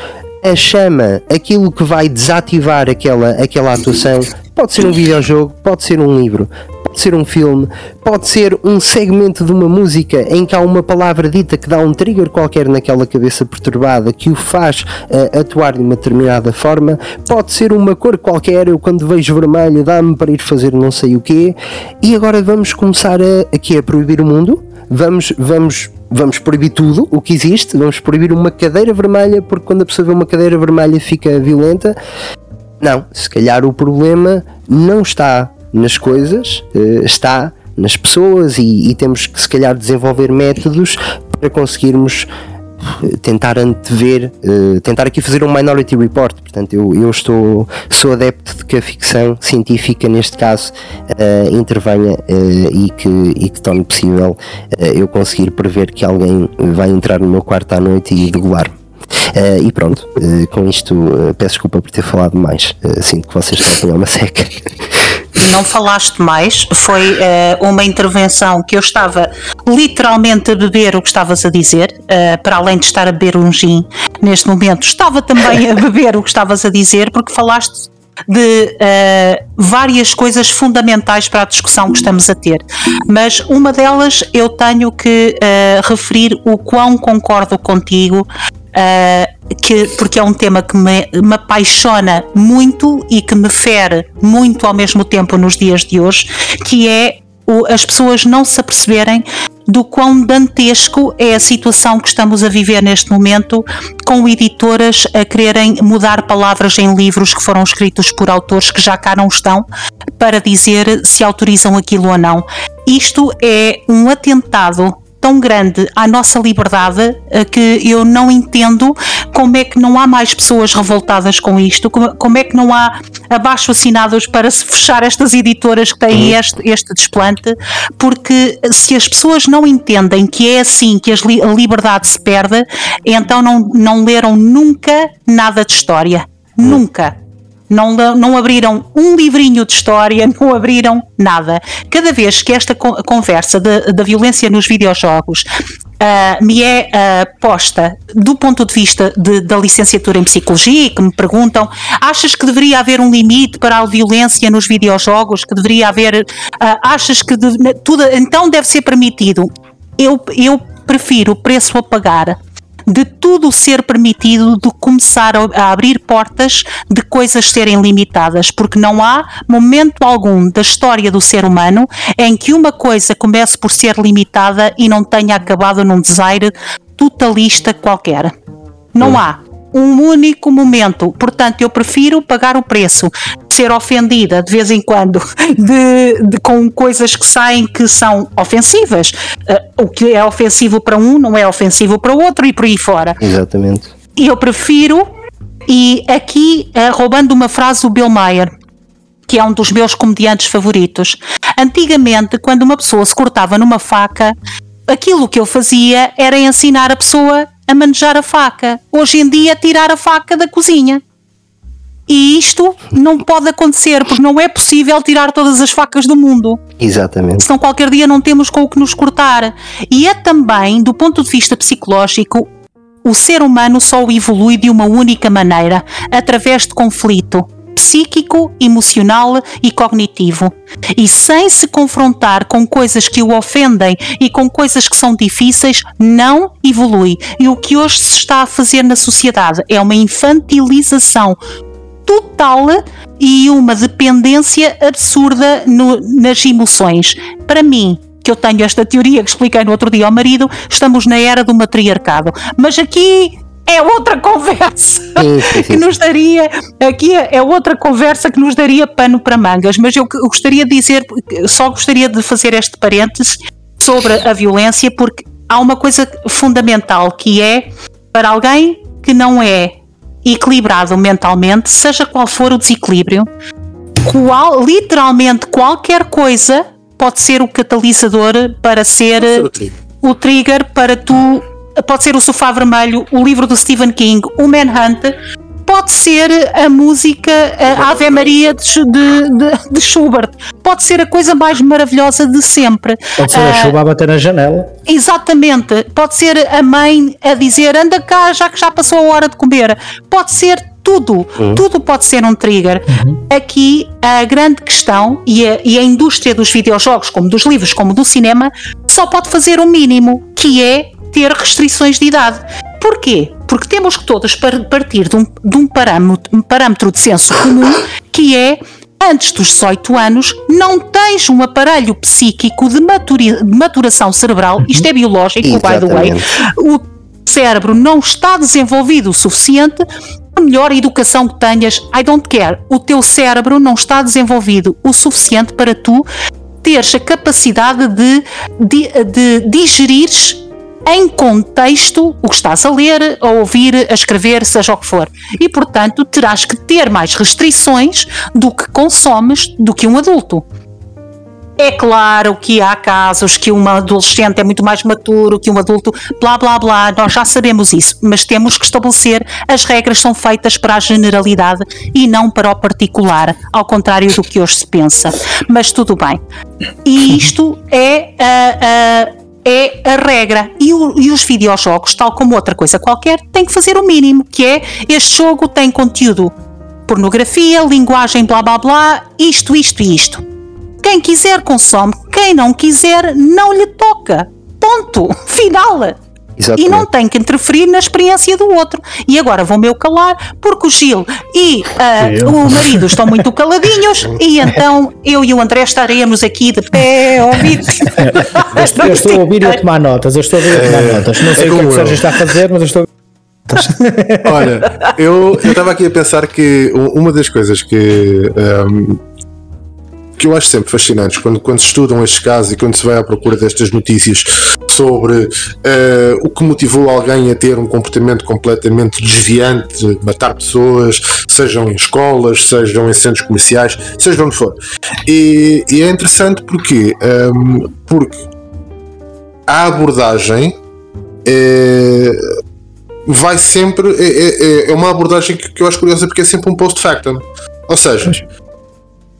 A chama, aquilo que vai desativar aquela, aquela atuação, pode ser um videojogo, pode ser um livro, pode ser um filme, pode ser um segmento de uma música em que há uma palavra dita que dá um trigger qualquer naquela cabeça perturbada que o faz uh, atuar de uma determinada forma, pode ser uma cor qualquer, eu quando vejo vermelho dá-me para ir fazer não sei o quê, e agora vamos começar a, aqui a proibir o mundo, vamos, vamos vamos proibir tudo o que existe, vamos proibir uma cadeira vermelha, porque quando a pessoa vê uma cadeira vermelha fica violenta. Não, se calhar o problema não está nas coisas, eh, está nas pessoas e, e temos que se calhar desenvolver métodos para conseguirmos tentar antever, uh, tentar aqui fazer um Minority Report. Portanto, eu, eu estou, sou adepto de que a ficção científica, neste caso, uh, intervenha uh, e, que, e que torne possível eu conseguir prever que alguém vai entrar no meu quarto à noite e degolar. Uh, e pronto, com isto peço desculpa por ter falado mais. sinto que vocês a uma seca. não falaste mais, foi uh, uma intervenção que eu estava literalmente a beber o que estavas a dizer, uh, para além de estar a beber um gin neste momento, estava também a beber o que estavas a dizer, porque falaste de uh, várias coisas fundamentais para a discussão que estamos a ter, mas uma delas eu tenho que referir o quão concordo contigo uh, que, porque é um tema que me, me apaixona muito e que me fere muito ao mesmo tempo nos dias de hoje, que é o, as pessoas não se aperceberem do quão dantesco é a situação que estamos a viver neste momento, com editoras a quererem mudar palavras em livros que foram escritos por autores que já cá não estão, para dizer se autorizam aquilo ou não. Isto é um atentado tão grande à nossa liberdade eh, que eu não entendo como é que não há mais pessoas revoltadas com isto, como, é que não há abaixo assinados para se fechar estas editoras que têm uhum. este, este desplante, porque se as pessoas não entendem que é assim que a liberdade se perde, então não, não leram nunca nada de história. Uhum. Nunca. Não, não abriram um livrinho de história, não abriram nada. Cada vez que esta conversa da violência nos videojogos Uh, me é uh, posta do ponto de vista de, da licenciatura em psicologia, que me perguntam: achas que deveria haver um limite para a violência nos videojogos? Que deveria haver. Uh, achas que de, tudo então deve ser permitido? Eu, eu prefiro o preço a pagar de tudo ser permitido, de começar a abrir portas de coisas serem limitadas, porque não há momento algum da história do ser humano em que uma coisa comece por ser limitada e não tenha acabado num desaire totalista qualquer. Não há um único momento. Portanto, eu prefiro pagar o preço ser ofendida de vez em quando de, de com coisas que saem que são ofensivas. Uh, o que é ofensivo para um não é ofensivo para o outro e por aí fora. Exatamente. E eu prefiro, e aqui uh, roubando uma frase do Bill Maher, que é um dos meus comediantes favoritos. Antigamente, quando uma pessoa se cortava numa faca, aquilo que eu fazia era ensinar a pessoa a manejar a faca. Hoje em dia, tirar a faca da cozinha. E isto não pode acontecer, porque não é possível tirar todas as facas do mundo. Exatamente. Senão qualquer dia não temos com o que nos cortar. E é também, do ponto de vista psicológico, o ser humano só evolui de uma única maneira, através de conflito psíquico, emocional e cognitivo. E sem se confrontar com coisas que o ofendem e com coisas que são difíceis, não evolui. E o que hoje se está a fazer na sociedade é uma infantilização total e uma dependência absurda no, nas emoções. Para mim, que eu tenho esta teoria que expliquei no outro dia ao marido, estamos na era do matriarcado. Mas aqui é outra conversa que nos daria aqui é outra conversa que nos daria pano para mangas, mas eu gostaria de dizer, só gostaria de fazer este parênteses sobre a violência porque há uma coisa fundamental que é para alguém que não é equilibrado mentalmente, seja qual for o desequilíbrio, qual, literalmente qualquer coisa pode ser o catalisador para ser, ser o, trigger. o trigger para tu pode ser o Sofá Vermelho, o livro do Stephen King, o Manhunt, pode ser a música a Ave Maria de, de, de, Schubert, pode ser a coisa mais maravilhosa de sempre. Pode ser a uh, chuva a bater na janela. Exatamente, pode ser a mãe a dizer anda cá já que já passou a hora de comer, pode ser tudo, tudo pode ser um trigger. Aqui a grande questão e a, e a indústria dos videojogos, como dos livros, como do cinema, só pode fazer o mínimo, que é ter restrições de idade. Porquê? Porque temos que todos par- partir de um, de um parâmetro, um parâmetro de senso comum que é antes dos 18 anos não tens um aparelho psíquico de, maturi- de maturação cerebral, isto é biológico, by the way, Exatamente. o cérebro não está desenvolvido o suficiente, a melhor educação que tenhas, I don't care, o teu cérebro não está desenvolvido o suficiente para tu teres a capacidade de, de, de digerires em contexto o que estás a ler, a ouvir, a escrever, seja o que for. E portanto terás que ter mais restrições do que consomes do que um adulto. É claro que há casos que um adolescente é muito mais maturo que um adulto, blá blá blá, nós já sabemos isso, mas temos que estabelecer as regras são feitas para a generalidade e não para o particular, ao contrário do que hoje se pensa. Mas tudo bem. E isto é a, a- é a regra. E, o- e os videojogos, tal como outra coisa qualquer, têm que fazer o mínimo, que é este jogo tem conteúdo pornografia, linguagem, blá blá blá, isto, isto e isto. Quem quiser consome, quem não quiser não lhe toca. Ponto. Final. E Exatamente. não tem que interferir na experiência do outro. E agora vou-me eu calar, porque o Gil e Eu? o marido estão muito caladinhos, e então eu e o André estaremos aqui de pé a ouvir. Eu estou, eu estou a ouvir e a tomar notas. Eu estou a ouvir e a tomar notas. Não sei é o que é que o Sérgio está a fazer, mas eu estou. Olha, eu estava aqui a pensar que uma das coisas que ehm, que eu acho sempre fascinantes quando, quando se estudam estes casos e quando se vai à procura destas notícias sobre eh, o que motivou alguém a ter um comportamento completamente desviante, de matar pessoas, sejam em escolas, sejam em centros comerciais, seja onde for. E, e é interessante porque, ehm, porque a abordagem é, vai sempre. É, é- é uma abordagem que eu acho curiosa porque é sempre um post-factum. Ou seja,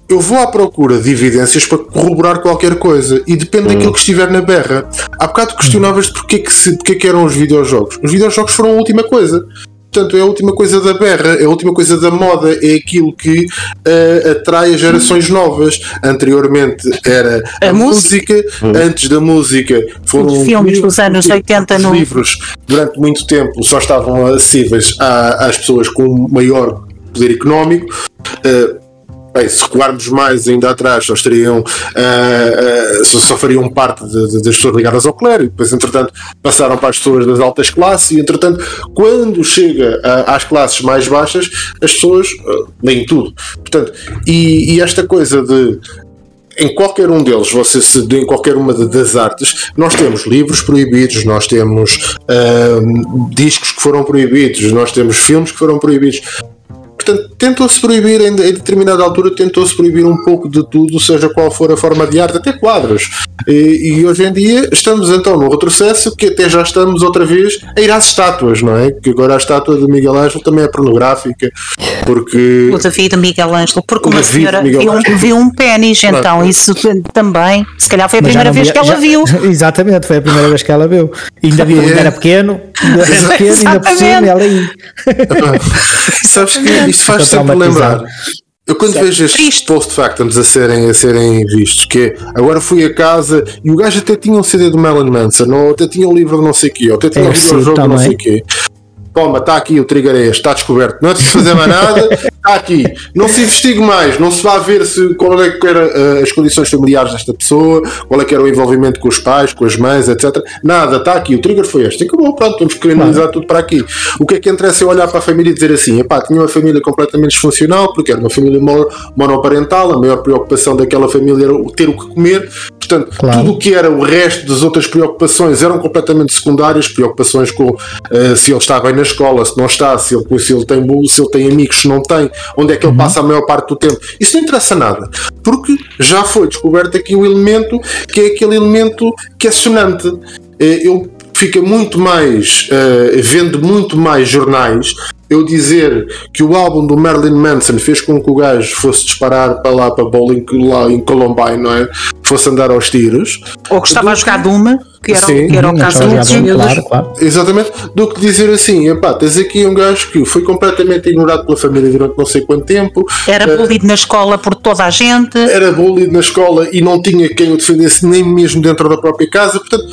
eu vou à procura de evidências para corroborar qualquer coisa e depende daquilo que estiver na berra. Há bocado questionavas de porque, que se, porque que eram os videojogos. Os videojogos foram a última coisa. Portanto, é a última coisa da berra, é a última coisa da moda, é aquilo que eh, atrai as gerações novas. Anteriormente era a, A música. música, antes da música foram Os filmes dos anos porque 80 os no- livros durante muito tempo só estavam acessíveis à- às pessoas com maior poder económico. Uh, bem, se recuarmos mais ainda atrás, só estariam, uh, uh, só, fariam parte de- de- das pessoas ligadas ao clero, e depois, entretanto, passaram para as pessoas das altas classes, e entretanto, quando chega a- às classes mais baixas, as pessoas uh, leem tudo. Portanto, e, e esta coisa de em qualquer um deles, você se, em qualquer uma das artes, nós temos livros proibidos, nós temos ahm, discos que foram proibidos, nós temos filmes que foram proibidos. Portanto, tentou-se proibir, em, em determinada altura, tentou-se proibir um pouco de tudo, seja qual for a forma de arte, até quadros. E, e hoje em dia estamos então no retrocesso, que até já estamos outra vez a ir às estátuas, não é? Que agora a estátua de Miguel Ângelo também é pornográfica, porque. O David Miguel Ângelo, porque O uma senhora viu, um- viu um pênis, então Claro. isso também, se calhar foi a Mas primeira vez via- que ela já- viu. Exatamente, foi a primeira vez que ela viu. Ainda viu, ainda era pequeno, ainda era pequeno, ainda por cima, ela aí. Sabes que isto faz sempre lembrar. Eu quando vejo estes Triste. post-factums a serem, a serem vistos, que é, agora fui a casa e o gajo até tinha um CD do Marilyn Manson, ou até tinha um livro de não sei o quê, ou até tinha É um recibo videojogo de não sei o quê. Toma, está aqui o trigger é este, está descoberto. Não é preciso fazer mais nada, está aqui. Não se investigue mais, não se vai ver se, qual é que eram eh, as condições familiares desta pessoa, qual é que era o envolvimento com os pais, com as mães, etc. Nada, está aqui, o trigger foi este. Acabou, pronto, vamos criminalizar tudo para aqui. O que é que interessa é olhar para a família e dizer assim: epá, tinha uma família completamente disfuncional, porque era uma família mono- monoparental, a maior preocupação daquela família era ter o que comer. Portanto, Claro. tudo o que era o resto das outras preocupações eram completamente secundárias, preocupações com eh, se ele está bem na escola, se não está, se ele, se ele tem se ele tem amigos, se não tem, onde é que ele Uhum. passa a maior parte do tempo. Isso não interessa nada, porque já foi descoberto aqui um elemento que é aquele elemento que é sonante. Eh, Ele fica muito mais, eh, vende muito mais jornais eu dizer que o álbum do Marilyn Manson fez com que o gajo fosse disparar para lá para bowling lá em Columbine, não é? Fosse andar aos tiros. Ou que estava a jogar Duma, que era, Sim, que era o caso dos claro, claro. Exatamente. Do que dizer assim, epá, tens aqui um gajo que foi completamente ignorado pela família durante não sei quanto tempo. Era uh, bullied na escola por toda a gente. Era bullied na escola e não tinha quem o defendesse nem mesmo dentro da própria casa. Portanto,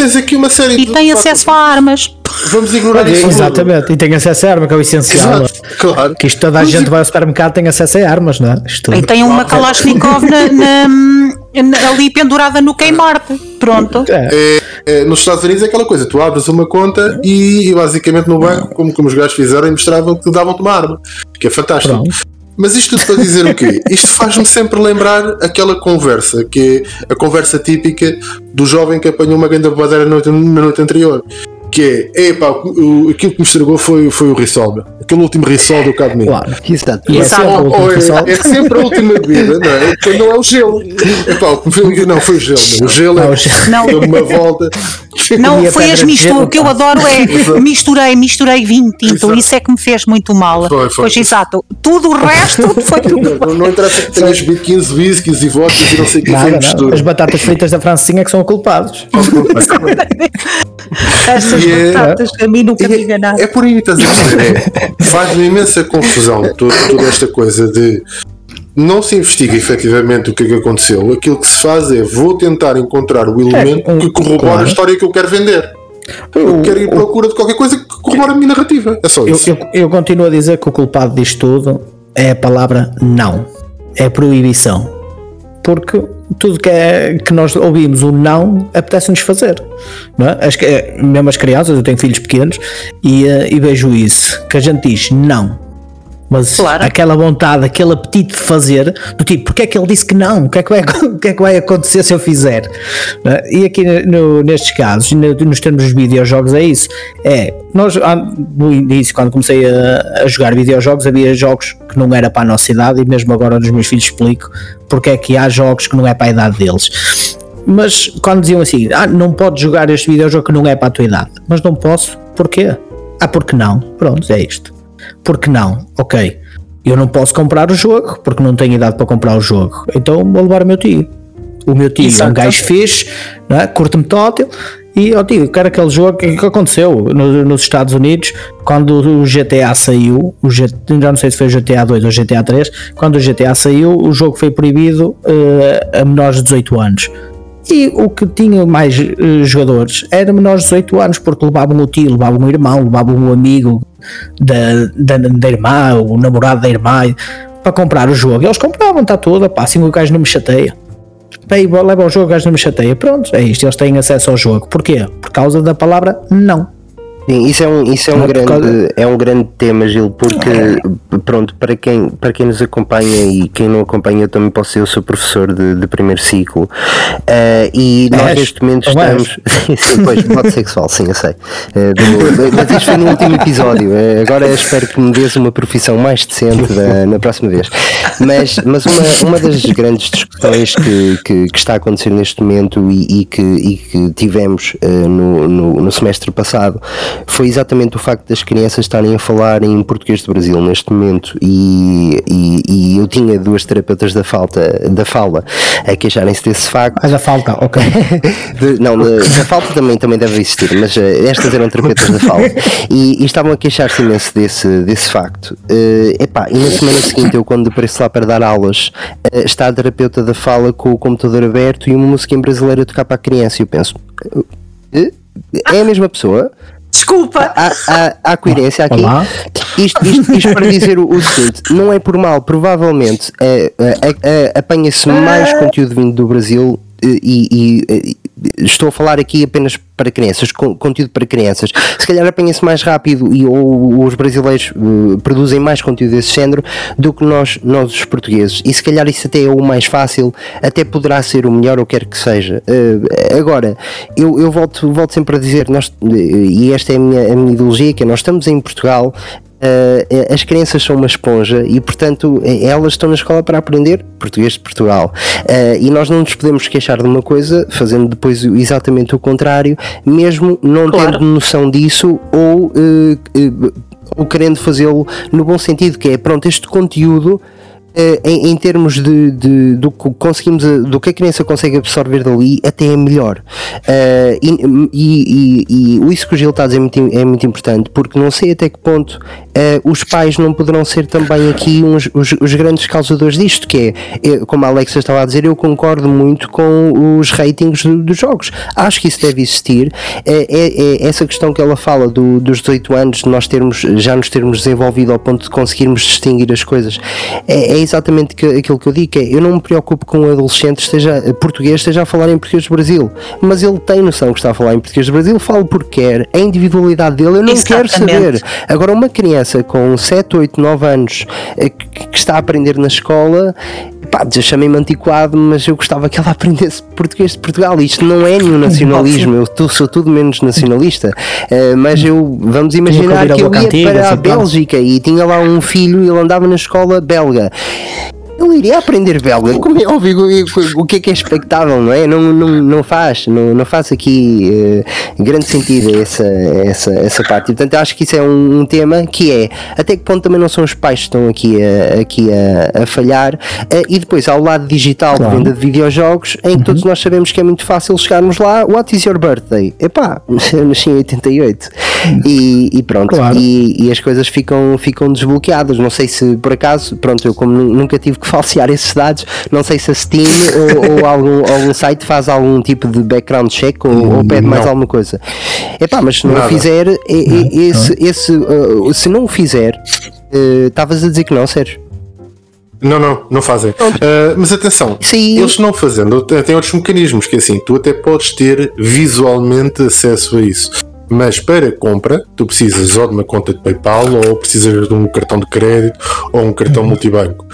tens aqui uma série e de. E tem acesso a armas. Vamos ignorar isso. Exatamente, e tem acesso a arma, que é o essencial. Exato, claro. Que isto toda a gente vai ao supermercado tem acesso a armas, não é? Isto... E tem uma Kalashnikov na, na, ali pendurada no Kmart. Pronto. É. É, é, nos Estados Unidos é aquela coisa: tu abres uma conta e, e basicamente no banco, como, como os gajos fizeram, e mostravam que davam-te uma arma. Que é fantástico. Pronto. Mas isto tudo para dizer o quê? Isto faz-me sempre lembrar aquela conversa, que é a conversa típica do jovem que apanhou uma grande bobadeira na noite, na noite anterior que é, epá, o, aquilo que me estragou foi, foi o Rissol, aquele último Rissol do cá de mim. Claro, exato. É, é, é, é, sempre a última bebida, não é? Quando não é o gelo. Epá, não, foi o gelo. O gelo é não. deu uma volta. Não, foi as misturas. O que eu adoro é misturei, misturei vinho tinto. Exato. Isso é que me fez muito mal. Foi, foi. Pois exato. Tudo o resto foi tudo. Não, não interessa que tenhas bebido 15 whiskies e vodkas e não sei o que foi mistura. As batatas fritas da Francinha é que são culpados. Essas é, batatas a mim nunca me enganaram. É, por aí, estás a dizer. Faz-me imensa confusão toda, toda esta coisa de não se investiga efetivamente o que é que aconteceu. Aquilo que se faz é vou tentar encontrar o elemento é, que corrobora claro. a história que eu quero vender. Eu quero ir à procura de qualquer coisa que corrobora a minha narrativa. É só isso. Eu, eu, eu, continuo a dizer que o culpado disto tudo é a palavra não. É proibição. Porque tudo que, é, que nós ouvimos o não apetece-nos fazer. Não é? As, mesmo as crianças, eu tenho filhos pequenos e, eh, e vejo isso, que a gente diz não mas claro. aquela vontade, aquele apetite de fazer, do tipo, porque é que ele disse que não? O que é que vai, que é que vai acontecer se eu fizer? É? E aqui no, nestes casos, nos termos dos videojogos, é isso. É, nós no início, quando comecei a, a, jogar videojogos, havia jogos que não era para a nossa idade, e mesmo agora nos meus filhos explico porque é que há jogos que não é para a idade deles. Mas quando diziam assim, ah, não podes jogar este videojogo que não é para a tua idade, mas não posso, porquê? Ah, porque não? Pronto, é isto. Porque não? Ok, eu não posso comprar o jogo porque não tenho idade para comprar o jogo. Então vou levar o meu tio. O meu tio Exato. é um gajo fixe, é? curte-me tótil. E eu digo, quero aquele jogo que, que aconteceu no, nos Estados Unidos quando o GTA saiu. O já não sei se foi o GTA 2 ou o GTA 3. Quando o GTA saiu, o jogo foi proibido uh, a menores de 18 anos. E o que tinha mais uh, jogadores era menores de 18 anos, porque levavam o tio, levavam o irmão, levavam o amigo da, da, da irmã, o namorado da irmã, para comprar o jogo. Eles compravam, está tudo, pá, assim o gajo não me chateia. Bem, leva o jogo, o gajo não me chateia. Pronto, é isto, eles têm acesso ao jogo. Porquê? Por causa da palavra não. Sim, isso é um, isso é um, grande, causa... é um grande tema, Gil, porque, é. pronto, para quem, para quem nos acompanha e quem não acompanha, eu também posso ser, eu sou professor de, de primeiro ciclo, uh, e nós és? neste momento estamos. sim, sim, pois, modo sexual, sim, eu sei. Uh, do, mas isto foi no último episódio, uh, agora espero que me des uma profissão mais decente da, na próxima vez. Mas, mas uma, uma das grandes discussões que, que, que está a acontecer neste momento e, e que, e que tivemos no, no, no semestre passado foi exatamente o facto das crianças estarem a falar em português do Brasil neste momento e, e, e eu tinha duas terapeutas da falta da fala a queixarem-se desse facto. Ah, da falta, ok. de, não, da, da, falta também, também deve existir, mas uh, estas eram terapeutas da fala e, e estavam a queixar-se imenso desse, desse facto. Uh, epá, e na semana seguinte, eu quando apareço lá para dar aulas, uh, está a terapeuta da fala com o computador aberto e uma música em brasileiro a tocar para a criança e eu penso. É a mesma pessoa? Desculpa. Há, há, há coerência aqui. Isto, isto, isto, para dizer o, o, seguinte: não é por mal, provavelmente é, é, é, apanha-se mais conteúdo vindo do Brasil e, e, estou a falar aqui apenas para crianças, conteúdo para crianças. Se calhar apanha-se mais rápido e ou os brasileiros uh, produzem mais conteúdo desse género do que nós, nós os portugueses. E se calhar isso até é o mais fácil, até poderá ser o melhor, ou quer que seja. Uh, agora, eu, eu volto, volto sempre a dizer, nós, e esta é a minha, a minha ideologia, que é nós estamos em Portugal, Uh, as crianças são uma esponja e, portanto, elas estão na escola para aprender português de Portugal. Uh, e nós não nos podemos queixar de uma coisa fazendo depois exatamente o contrário, mesmo não claro. tendo noção disso ou. Uh, ou querendo fazê-lo no bom sentido, que é pronto, este conteúdo em, em, termos de, de, do que conseguimos do que a criança consegue absorver dali até é melhor uh, e, e, e, e, isso que o Gil está a dizer é muito, é muito importante porque não sei até que ponto uh, os pais não poderão ser também aqui uns, os, os grandes causadores disto que é, como a Alexa estava a dizer eu concordo muito com os ratings do, dos jogos acho que isso deve existir é, é, é, essa questão que ela fala do, dos 18 anos nós termos já nos termos desenvolvido ao ponto de conseguirmos distinguir as coisas é, é exatamente que, aquilo que eu digo, que é, eu não me preocupo com um adolescente esteja, português esteja a falar em português do Brasil, mas ele tem noção que está a falar em português do Brasil, fala porque quer, a individualidade dele eu não exatamente. quero saber. Agora, uma criança com 7, 8, 9 anos eh, que, que está a aprender na escola, pá, chamei-me antiquado, mas eu gostava que ela aprendesse português de Portugal. Isto não é nenhum nacionalismo, eu sou tudo menos nacionalista. Uh, mas eu, vamos imaginar que eu ia para a Bélgica e tinha lá um filho e ele andava na escola belga ele iria aprender belga, como é óbvio, o que é que é expectável, não é? Não, não, não faz, não, não faz aqui uh, grande sentido essa, essa, essa parte. E, portanto, acho que isso é um, um, tema que é até que ponto também não são os pais que estão aqui a, aqui a, a falhar, uh, e depois ao lado digital claro. de venda de videojogos, em que uhum. todos nós sabemos que é muito fácil chegarmos lá. What is your birthday? Epá, eu nasci em 88 e, e pronto, claro. e, e, as coisas ficam, ficam desbloqueadas. Não sei se por acaso, pronto, eu como nunca tive que falsear esses dados. Não sei se a Steam ou, ou algum, algum site faz algum tipo de background check ou, ou pede mais alguma coisa. Epá, mas se não o fizer, é, é, esse, esse, uh, se não o fizer, uh, estavas uh, a dizer que não, Sérgio? Não, não, não fazem. Uh, mas atenção, Sim. eles não fazendo, têm outros mecanismos que assim, tu até podes ter visualmente acesso a isso. Mas para compra, tu precisas ou de uma conta de PayPal ou precisas de um cartão de crédito ou um cartão uhum. multibanco.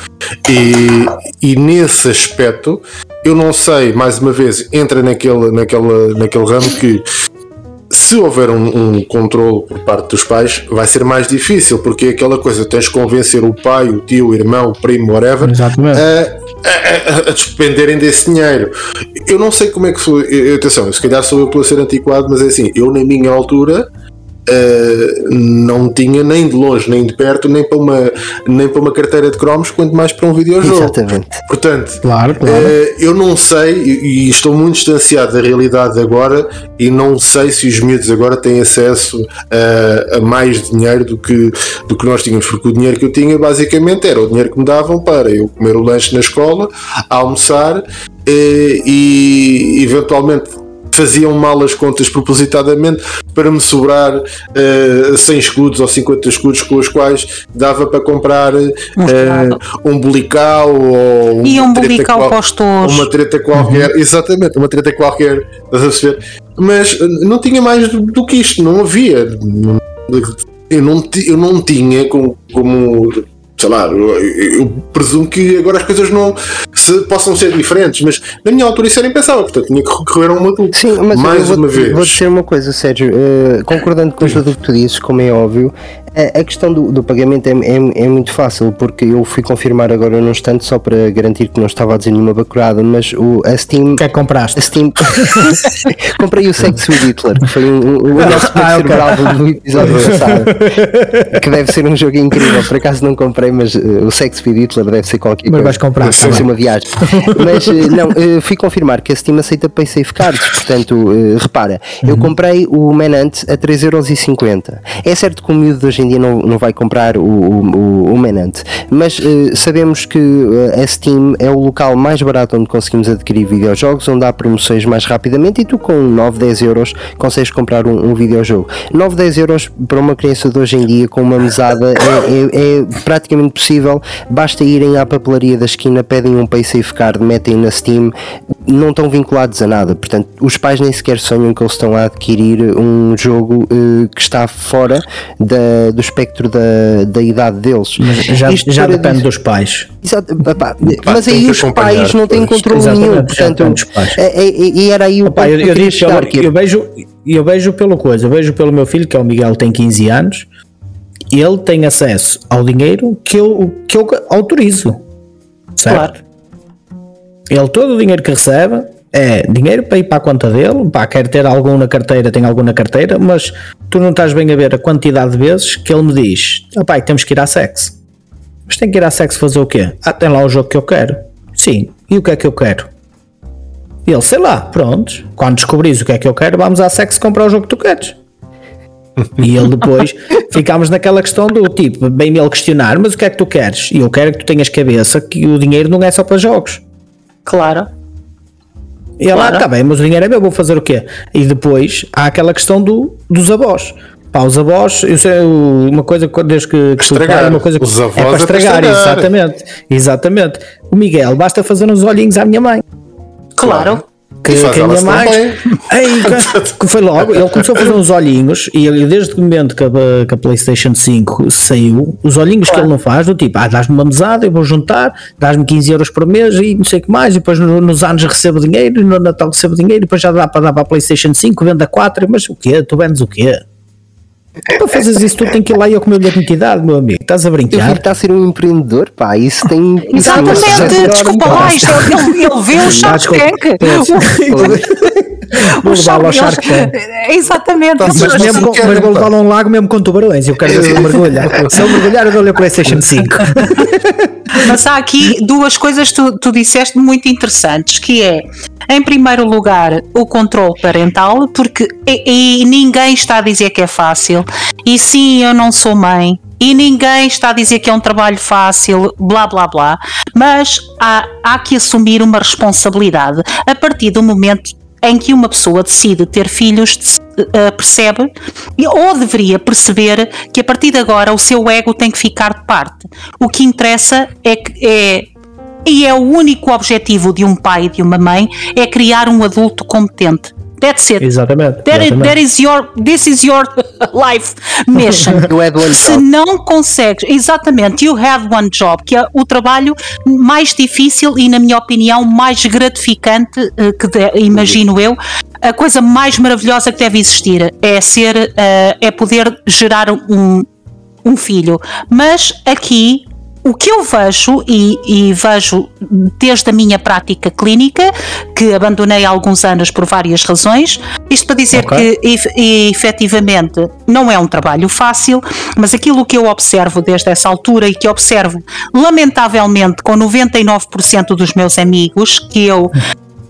E, e nesse aspecto, eu não sei, mais uma vez, entra naquele, naquele, naquele ramo que se houver um, um controle por parte dos pais, vai ser mais difícil, porque é aquela coisa, tens de convencer o pai, o tio, o irmão, o primo, whatever, a, a, a, despenderem desse dinheiro. Eu não sei como é que foi. Atenção, se calhar sou eu que a ser antiquado, mas é assim, eu na minha altura Uh, não tinha nem de longe, nem de perto, nem para uma, nem para uma carteira de cromos, quanto mais para um videojogo. Exatamente. Portanto, claro, claro. Uh, eu não sei, e, e, estou muito distanciado da realidade agora, e não sei se os miúdos agora têm acesso a, a mais dinheiro do que, do que nós tínhamos, porque o dinheiro que eu tinha basicamente era o dinheiro que me davam para eu comer o lanche na escola, almoçar eh, e eventualmente faziam mal as contas propositadamente para me sobrar uh, eh, 100 escudos ou 50 escudos com os quais dava para comprar uh, um bolical ou e um bolical qual, uma treta qualquer, uhum. exatamente, uma treta qualquer, estás a perceber? Mas eh, não tinha mais do, do que isto, não havia. Eu não, eu não tinha como, como sei lá, eu, eu, presumo que agora as coisas não se, possam ser diferentes, mas na minha altura isso era impensável, portanto tinha que recorrer a um adulto. Sim, mas mais vou, uma vez. Vou dizer uma coisa, Sérgio, uh, concordando com tudo o que tu dizes, como é óbvio, a, questão do, do pagamento é, é, é, muito fácil, porque eu fui confirmar agora num instante só para garantir que não estava a dizer nenhuma bacurada, mas o, a Steam. Que é compraste? A Steam. Comprei o Sex with Hitler, que foi um, o nosso ah, okay. do episódio passado. que deve ser um jogo incrível, por acaso não comprei, mas uh, o Sex with Hitler deve ser qualquer mas coisa. Mas vais comprar, deve ser uma viagem. mas uh, não, uh, fui confirmar que a Steam aceita Pay Safe Cards, portanto, repara, uhum. eu comprei o Manant a 3,50€. É certo que o miúdo de hoje em em dia não, não vai comprar o, o, o Menant, mas uh, sabemos que eh, a Steam é o local mais barato onde conseguimos adquirir videojogos, onde há promoções mais rapidamente e tu com 9, 10 euros consegues comprar um, um videojogo. 9, 10 euros para uma criança de hoje em dia com uma mesada é, é, é praticamente possível, basta irem à papelaria da esquina, pedem um PaySafe Card, metem na Steam, não estão vinculados a nada, portanto os pais nem sequer sonham que eles estão a adquirir um jogo uh, que está fora da, do espectro da, da idade deles. Mas já, já depende dizer, dos pais. Exato, mas aí os pais não têm controle nenhum, portanto, é, é, e era aí o Opa, eu, eu, eu, eu, vejo, eu vejo pelo coisa, eu vejo pelo meu filho, que é o Miguel, tem 15 anos, ele tem acesso ao dinheiro que eu, que eu autorizo. Certo? Claro. Ele, todo o dinheiro que recebe, é dinheiro para ir para a conta dele, pá, quer ter algum na carteira, tem algum na carteira, mas tu não estás bem a ver a quantidade de vezes que ele me diz: ah, pai, temos que ir à sexo. Mas tem que ir à sexo fazer o quê? Ah, tem lá o jogo que eu quero. Sim, e o que é que eu quero? E ele, sei lá, pronto, quando descobris o que é que eu quero, vamos à sexo comprar o jogo que tu queres. E ele depois ficámos naquela questão do tipo, bem ele questionar, mas o que é que tu queres? E eu quero que tu tenhas cabeça que o dinheiro não é só para jogos. Claro. E ela, Claro. tá bem, mas o dinheiro é meu, vou fazer o quê? E depois há aquela questão do, dos avós. Pá, os avós, eu sei o- uma coisa que desde que, que Estragar. pai, uma coisa que Os avós é para é para estragar, estragar. exatamente. Exatamente. O Miguel basta fazer uns olhinhos à minha mãe. Claro. Que, E que a minha elas mãe. também. Ei, que- que foi logo, ele começou a fazer uns olhinhos e ele, desde o momento que a, que a PlayStation 5 saiu, os olhinhos que ele não faz, do tipo, ah, dás-me uma mesada, eu vou juntar, dás-me 15 euros por mês e não sei o que mais, e depois no- nos anos recebo dinheiro, e no Natal recebo dinheiro, e depois já dá para dar para a PlayStation 5, vende a 4, mas o quê? Tu vendes o quê? Para fazeres isso, tu tens que ir lá e eu comer de entidade, meu amigo, estás a brincar? está a ser um empreendedor, pá, isso tem. Exatamente, desculpa lá, isto é- ele, ele vê o Shark. Tank. Vou O levá-lo ao Shark- Tank. Exatamente. Mas Mas, mesmo com, mas vou levá-lo a um lago mesmo com tubarões. Eu quero ver se ele mergulha. Se ele mergulhar, eu dou-lhe a PlayStation 5. Mas há aqui duas coisas que tu, tu disseste muito interessantes, que é, em primeiro lugar, o controle parental, porque e, e ninguém está a dizer que é fácil, e sim, eu não sou mãe, e ninguém está a dizer que é um trabalho fácil, blá blá blá, mas há, há que assumir uma responsabilidade. A partir do momento em que uma pessoa decide ter filhos, eh, percebe e- ou deveria perceber que a partir de agora o seu ego tem que ficar de parte. O que interessa é que é e é o único objetivo de um pai e de uma mãe é criar um adulto competente. That's it. Exatamente. That is, exatamente. that is your, this is your life mission. You had one Se job. não consegues, exatamente, you have one job, que é o trabalho mais difícil e, na minha opinião, mais gratificante, eh, que de- imagino eu, a coisa mais maravilhosa que deve existir é ser, eh, é poder gerar um, um filho. Mas aqui o que eu vejo, e, e vejo desde a minha prática clínica, que abandonei há alguns anos por várias razões, isto para dizer Ok. que ef- efetivamente não é um trabalho fácil, mas aquilo que eu observo desde essa altura e que observo lamentavelmente com 99% dos meus amigos, que eu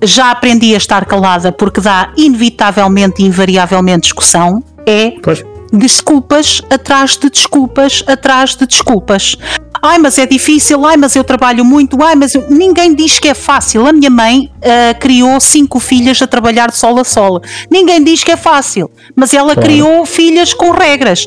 já aprendi a estar calada porque dá inevitavelmente e invariavelmente discussão, é Pois. Desculpas atrás de desculpas atrás de desculpas. Ai, mas é difícil, ai, mas eu trabalho muito, ai, mas eu- ninguém diz que é fácil. A minha mãe ah, criou cinco filhas a trabalhar de sol a sol. Ninguém diz que é fácil, mas ela criou filhas com regras.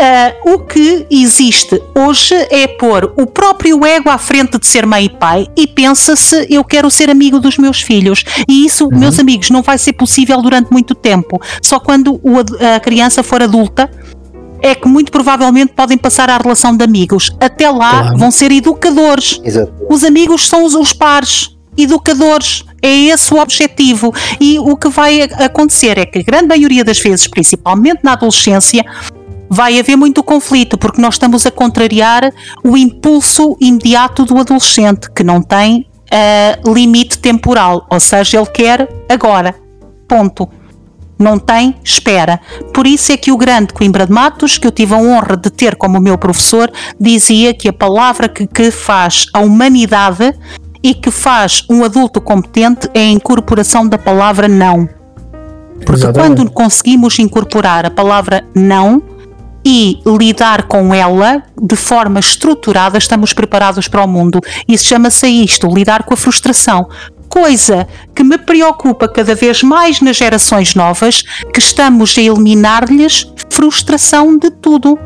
Ah, o que existe hoje é pôr o próprio ego à frente de ser mãe e pai e pensa-se eu quero ser amigo dos meus filhos. E isso, meus amigos, não vai ser possível durante muito tempo. Só quando o a criança for adulta é que muito provavelmente podem passar à relação de amigos. Até lá Claro. vão ser educadores. Exato. Os amigos são os, os pares, educadores. É esse o objetivo. E o que vai acontecer é que a grande maioria das vezes, principalmente na adolescência, vai haver muito conflito, porque nós estamos a contrariar o impulso imediato do adolescente, que não tem ah, limite temporal, ou seja, ele quer agora. Ponto. Não tem espera. Por isso é que o grande Coimbra de Matos, que eu tive a honra de ter como meu professor, dizia que a palavra que, que faz a humanidade e que faz um adulto competente é a incorporação da palavra não. Porque Exatamente. quando conseguimos incorporar a palavra não e lidar com ela de forma estruturada, estamos preparados para o mundo. Isso chama-se isto, lidar com a frustração. Coisa que me preocupa cada vez mais nas gerações novas, que estamos a eliminar-lhes frustração de tudo.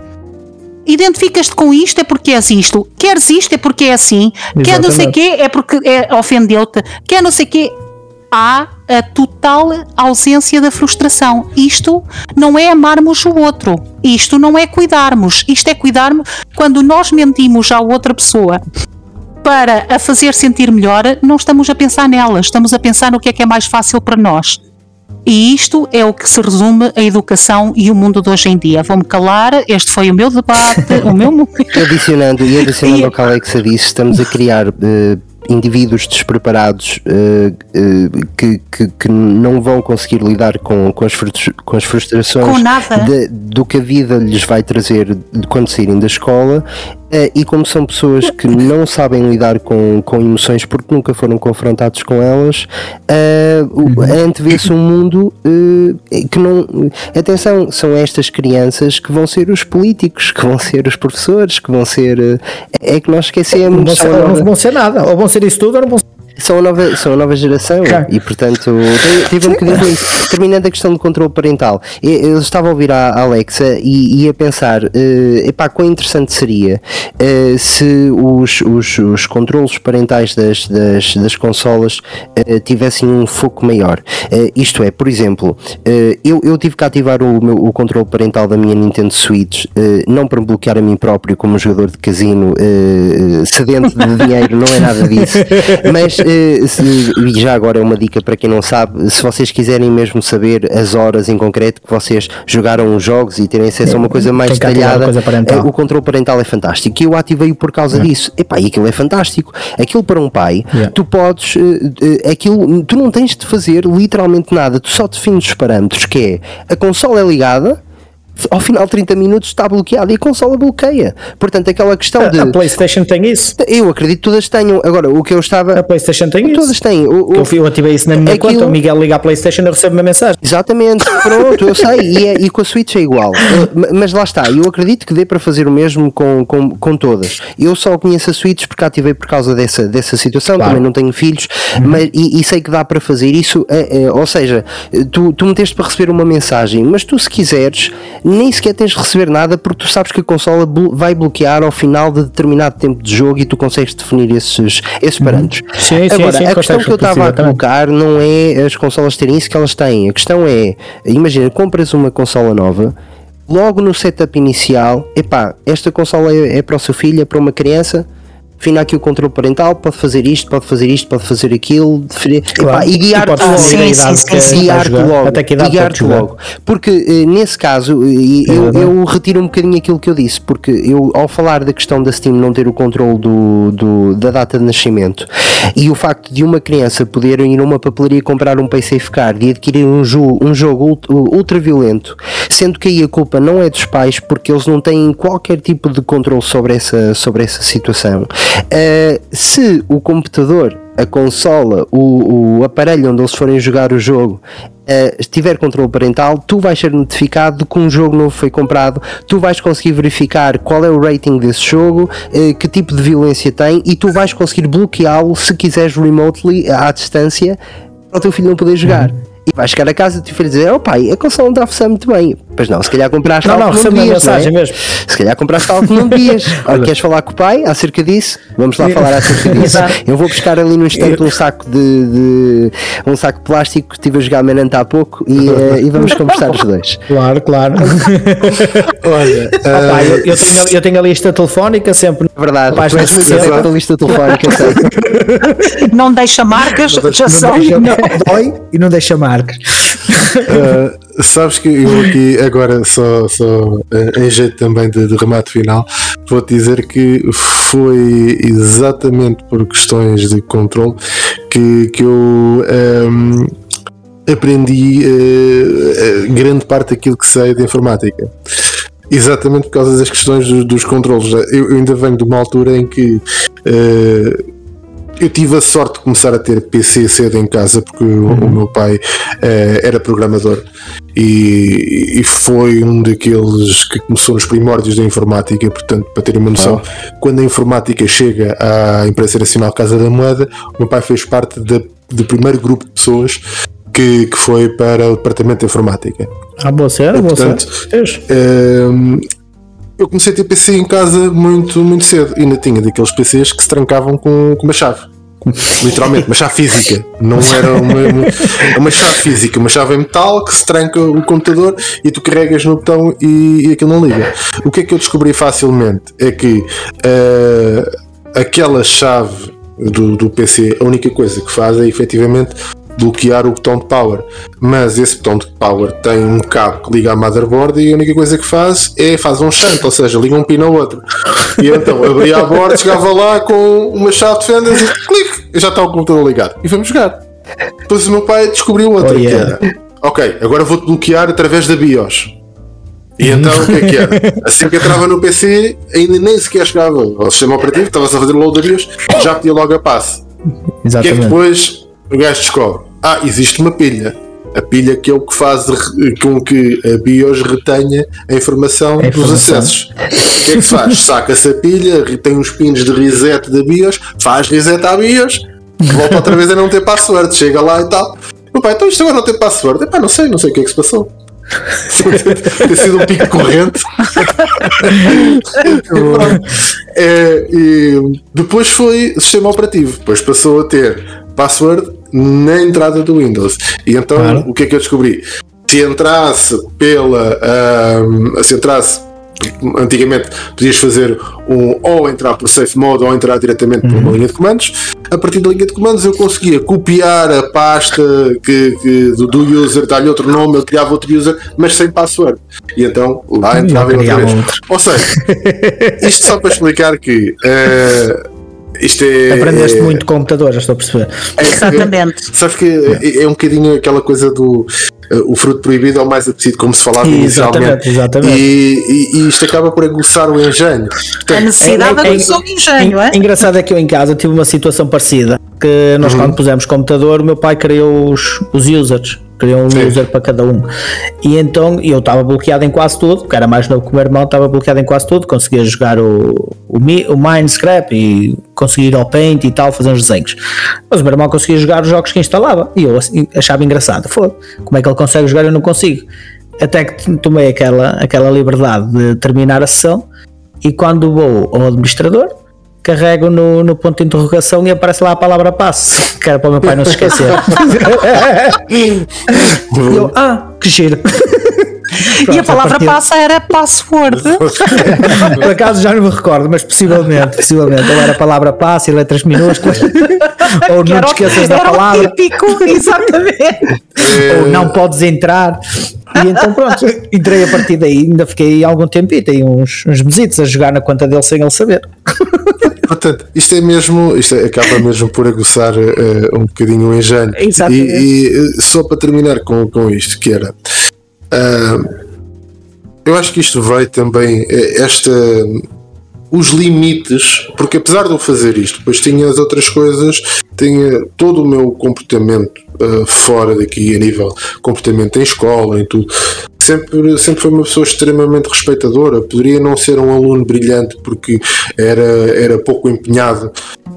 Identificas-te com isto é porque és isto, queres isto é porque é assim, quer não sei Exatamente. quê é porque é, ofendeu-te, quer não sei quê há a total ausência da frustração. Isto não é amarmos o outro. Isto não é cuidarmos. Isto é cuidarmos quando nós mentimos à outra pessoa para a fazer sentir melhor, não estamos a pensar nela, estamos a pensar no que é que é mais fácil para nós. E isto é o que se resume a educação e o mundo de hoje em dia. Vou-me calar, este foi o meu debate, o meu adicionando, e adicionando ao que a Alexa disse, estamos a criar eh, indivíduos despreparados uh, uh, que, que, que, não vão conseguir lidar com, com, as, com as frustrações de, do que a vida lhes vai trazer quando saírem da escola e como são pessoas que não sabem lidar com, com emoções porque nunca foram confrontados com elas, uh, antevê-se um mundo uh, que não. Atenção, são estas crianças que vão ser os políticos, que vão ser os professores, que vão ser. Uh, é que nós esquecemos. Não vão ser, não vão ser nada, ou vão ser isso tudo ou não vão ser são a nova, são a nova geração e portanto teve um bocadinho isso. Terminando a questão do controle parental, eu, estava a ouvir a Alexa e, e a pensar, uh, epá, quão interessante seria uh, se os, os, os controles parentais das, das, das consolas uh, tivessem um foco maior. Uh, isto é, por exemplo, eu, eu tive que ativar o, meu, o controle parental da minha Nintendo Switch, não para me bloquear a mim próprio como jogador de casino sedento de dinheiro, não é nada disso, mas se, e já agora é uma dica para quem não sabe, se vocês quiserem mesmo saber as horas em concreto que vocês jogaram os jogos e terem acesso a uma coisa mais detalhada, eh, o controle parental é fantástico. E eu ativei-o por causa é. disso. Epá, e aquilo é fantástico. Aquilo para um pai, yeah. tu podes, uh, aquilo, tu não tens de fazer literalmente nada, tu só defines os parâmetros, que é a consola é ligada ao final de 30 minutos está bloqueado e a consola bloqueia. Portanto, aquela questão de. A PlayStation tem isso? Eu acredito que todas tenham. Agora, o que eu estava. A PlayStation tem todas isso? Todas têm. O, o... Eu ativei isso na minha Aquilo... conta. O Miguel liga à PlayStation e recebe uma mensagem. Exatamente, pronto, eu sei. E, é, e com a Switch é igual. Mas lá está. Eu acredito que dê para fazer o mesmo com, com, com todas. Eu só conheço a Switch porque ativei por causa dessa, dessa situação. Claro. Também não tenho filhos. Uhum. Mas, e, e, sei que dá para fazer isso. É, é, ou seja, tu, tu meteste para receber uma mensagem, mas tu, se quiseres, nem sequer tens receber nada porque tu sabes que a consola vai bloquear ao final de determinado tempo de jogo e tu consegues definir esses, esses uhum. parâmetros. Sim, Agora, sim, a questão que eu estava a colocar não é as consolas terem isso que elas têm. A questão é, imagina, compras uma consola nova logo no setup inicial, epá, esta consola é, é para o seu filho, é para uma criança, defina aqui o controle parental, pode fazer isto, pode fazer isto, pode fazer aquilo, definir, claro. e guiar-te logo. Sim, sim, sim, guiar-te logo. Até que guiar logo. Porque eh, nesse caso, eu, eu, retiro um bocadinho aquilo que eu disse, porque eu, ao falar da questão da Steam não ter o controle do, do, da data de nascimento e o facto de uma criança poder ir a uma papelaria comprar um PC card e adquirir um, jo um jogo ultra violento, sendo que aí a culpa não é dos pais, porque eles não têm qualquer tipo de controle sobre essa, sobre essa situação. Uh, se o computador, a consola, o, o aparelho onde eles forem jogar o jogo Uh, tiver controle parental, tu vais ser notificado de que um jogo novo foi comprado, tu vais conseguir verificar qual é o rating desse jogo, uh, que tipo de violência tem e tu vais conseguir bloqueá-lo se quiseres remotely, à distância, para o teu filho não poder jogar. Uhum. E vais chegar a casa e o teu filho dizer: Oh pai, a consola não está a funcionar muito bem. Pois não, se calhar compraste não, algo não, que não devias. Não é? mesmo. Se calhar compraste algo que não devias. Olha, queres falar com o pai acerca disso? Vamos lá falar acerca disso. Eu vou buscar ali no instante um saco de, de um saco de plástico que estive a jogar Menanta há pouco e, uh, e vamos conversar os dois. Claro, claro. Olha, uh... Opa, eu, eu, tenho, eu, tenho, a lista telefónica sempre. É verdade, página a lista telefónica. não deixa marcas, não deixa, já não, não dói e não deixa marcas. Uh, sabes que eu aqui agora só, só uh, em jeito também de, de remate final vou-te dizer que foi exatamente por questões de controle que, que eu um, ehm, aprendi uh, grande parte daquilo que sei de informática. Exatamente por causa das questões dos, dos controles. Eu, eu, ainda venho de uma altura em que uh, eu tive a sorte de começar a ter PC cedo em casa porque uhum. o, meu pai uh, era programador e, e, foi um daqueles que começou nos primórdios da informática, portanto, para terem uma noção, oh. quando a informática chega à Imprensa Nacional Casa da Moeda, o meu pai fez parte do primeiro grupo de pessoas que, que foi para o departamento de informática. Ah, boa sério, boa portanto, ehm, eu comecei a ter PC em casa muito, muito cedo e ainda tinha daqueles PCs que se trancavam com, com uma chave. Literalmente, uma chave física. Não era uma, uma, uma, chave física, uma chave em metal que se tranca o computador e tu carregas no botão e, e aquilo não liga. O que é que eu descobri facilmente? É que uh, aquela chave do, do PC, a única coisa que faz é efetivamente bloquear o botão de power. Mas esse botão de power tem um cabo que liga à motherboard e a única coisa que faz é faz um shunt, ou seja, liga um pino ao outro. E então abria a board, chegava lá com uma chave de fendas e clique, já está o computador ligado. E vamos jogar. Depois o meu pai descobriu outra Oh, yeah. que era. Ok, agora vou-te bloquear através da BIOS. E então o que é que era? Assim que entrava no PC, ainda nem sequer chegava ao sistema operativo, estava-se a fazer load da BIOS, já pedia logo a passe. O que é que Exatamente. depois o gajo descobre? Ah, existe uma pilha. A pilha que é o que faz com que a BIOS retenha a informação, A dos informação. acessos. O que é que faz? Saca-se a pilha, tem uns pins de reset da BIOS, faz reset à BIOS, volta outra vez a não ter password, chega lá e tal. Pai, então isto agora não tem password? Epá, não sei, não sei o que é que se passou. Tem sido um pico corrente. É, e depois foi sistema operativo, depois passou a ter password na entrada do Windows. E então Claro. o que é que eu descobri? Se entrasse pela. ahm, se entrasse. Antigamente podias fazer um ou entrar por safe mode ou entrar diretamente por uma linha de comandos. A partir da linha de comandos eu conseguia copiar a pasta que, que- do, do user, dar-lhe outro nome, ele criava outro user, mas sem password. E então lá entrava eu outra vez. outro. Ou seja, isto só para explicar que eh, isto é. Aprendeste é- muito computador, já estou a perceber. Exatamente. Sabes que é, é um bocadinho aquela coisa do eh, o fruto proibido é o mais apetecido, como se falava Exatamente, inicialmente. exatamente. E, e- e isto acaba por aguçar o engenho. A necessidade É- é- aguçou o engenho, é? Engraçado é que eu em casa tive uma situação parecida. Que nós, quando pusemos computador, o meu pai criou os, os users. Criou um Sim. user para cada um. E então eu estava bloqueado em quase tudo, porque era mais novo que o meu irmão, estava bloqueado em quase tudo. Conseguia jogar o, o, o Minecraft e conseguia ir ao Paint e tal, fazer uns desenhos. Mas o meu irmão conseguia jogar os jogos que instalava. E eu assim, achava engraçado. Foi. Como é que ele consegue jogar? Eu não consigo. Até que tomei aquela, aquela liberdade de terminar a sessão e quando vou ao administrador carrego no, no ponto de interrogação e aparece lá a palavra passe, que era para o meu pai não se esquecer. e eu, ah, que giro. E a Pronto, palavra partir- passa era password. Por acaso já não me recordo, mas possivelmente, possivelmente. Ou era a palavra passe e letras minúsculas, ou Que não te esqueças da palavra, típico, exatamente. ou não podes entrar. E então pronto, entrei a partir daí, ainda fiquei algum tempo e tem uns, uns mesitos a jogar na conta dele sem ele saber. Portanto, isto é mesmo, isto é- acaba mesmo por aguçar eh, um bocadinho o engenho. Exatamente. E, e, eh, só para terminar com, com isto, que era. ah, eu acho que isto vai também. eh, Esta. Os limites, porque apesar de eu fazer isto, depois tinha as outras coisas, tinha todo o meu comportamento ah, fora daqui, a nível comportamento em escola, em tudo, sempre, sempre foi uma pessoa extremamente respeitadora. Poderia não ser um aluno brilhante porque era, era pouco empenhado,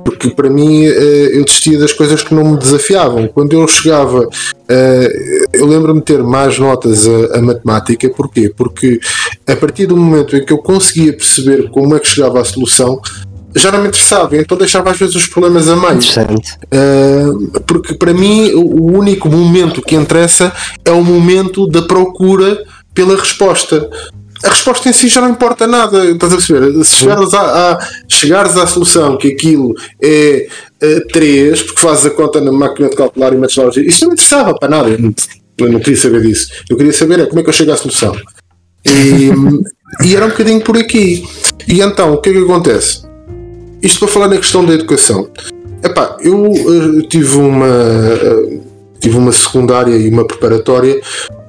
porque para mim eh, eu desistia das coisas que não me desafiavam. Quando eu chegava, eh, eu lembro-me de ter mais notas a, a matemática, porquê? Porque a partir do momento em que eu conseguia perceber como é que chegava à solução, já não me interessava, então deixava às vezes os problemas a. Interessante. Uh, porque para mim o único momento que interessa é o momento da procura pela resposta. A resposta em si já não importa nada, estás a perceber? Se chegares à, à- chegares à solução que aquilo é 3, porque fazes a conta na máquina de calcular e metes lá os- isto não me interessava para nada, eu não, eu não queria saber disso. Eu queria saber é como é que eu chego à solução. E, e era um bocadinho por aqui. E então, o que é que acontece? Isto para falar na questão da educação. Epá, eu eh, tive uma eh, tive uma secundária e uma preparatória.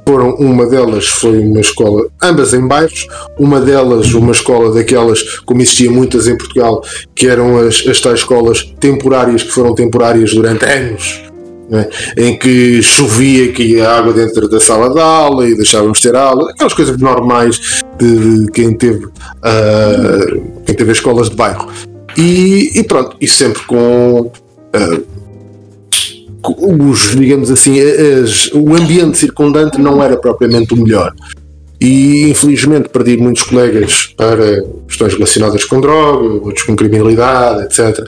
Foram uma delas foi uma escola, ambas em bairros. Uma delas uma escola daquelas como existia muitas em Portugal, que eram as, as tais escolas temporárias que foram temporárias durante anos. não é? Em que chovia, que ia água dentro da sala de aula e deixávamos ter aula, aquelas coisas normais de, de quem teve ah, quem teve as escolas de bairro. E, e pronto, e sempre com, ah, com os, digamos assim, as- o ambiente circundante não era propriamente o melhor. E infelizmente perdi muitos colegas para questões relacionadas com droga, outros com criminalidade, etc.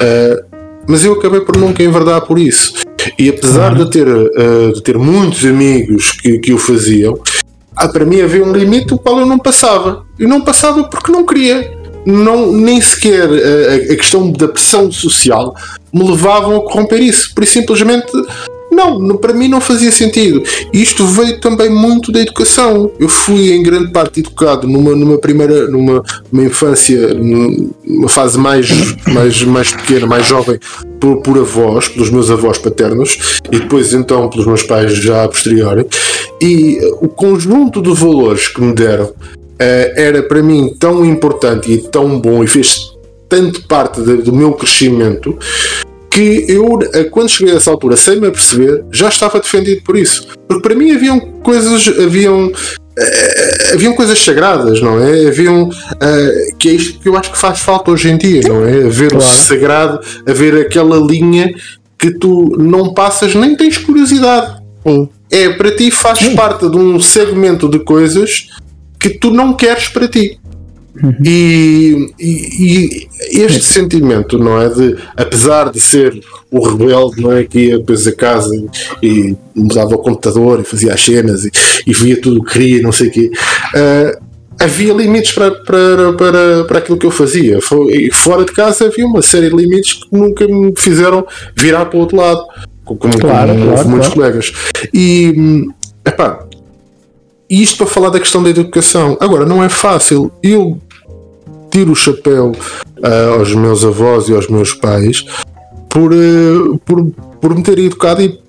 Ah, mas eu acabei por nunca enverdar por isso. E apesar de ter, ah, de ter muitos amigos que, que o faziam, ah, para mim havia um limite o qual eu não passava. Eu não passava porque não queria. Não, nem sequer a, a questão da pressão social me levavam a corromper isso. Por isso simplesmente não, para mim não fazia sentido. Isto veio também muito da educação. Eu fui em grande parte educado numa, numa primeira, numa, numa infância, numa fase mais, mais, mais pequena, mais jovem, por, por avós, pelos meus avós paternos, e depois então pelos meus pais já a posteriori. E o conjunto de valores que me deram eh, era para mim tão importante e tão bom e fez tanto parte de, do meu crescimento que eu, eh, quando cheguei a essa altura, sem me aperceber, já estava defendido por isso. Porque para mim haviam coisas, haviam, uh, haviam coisas sagradas, não é? Haviam, uh, que é isto que eu acho que faz falta hoje em dia, não é? Haver claro. o sagrado, haver aquela linha que tu não passas nem tens curiosidade. Sim. É, para ti faz Sim. parte de um segmento de coisas que tu não queres para ti. Uhum. E, e, e, este sentimento, não é? De, apesar de ser o rebelde, não é? Que ia depois a casa e, e mudava o computador e fazia as cenas e, e via tudo o que queria, não sei o quê. Uh, havia limites para, para, para, para aquilo que eu fazia. E fora de casa havia uma série de limites que nunca me fizeram virar para o outro lado, como, claro, como claro, muitos claro. colegas. E, hum, epá, e isto para falar da questão da educação. Agora, não é fácil. Eu tiro o chapéu uh, aos meus avós e aos meus pais por, uh, por, por me terem educado e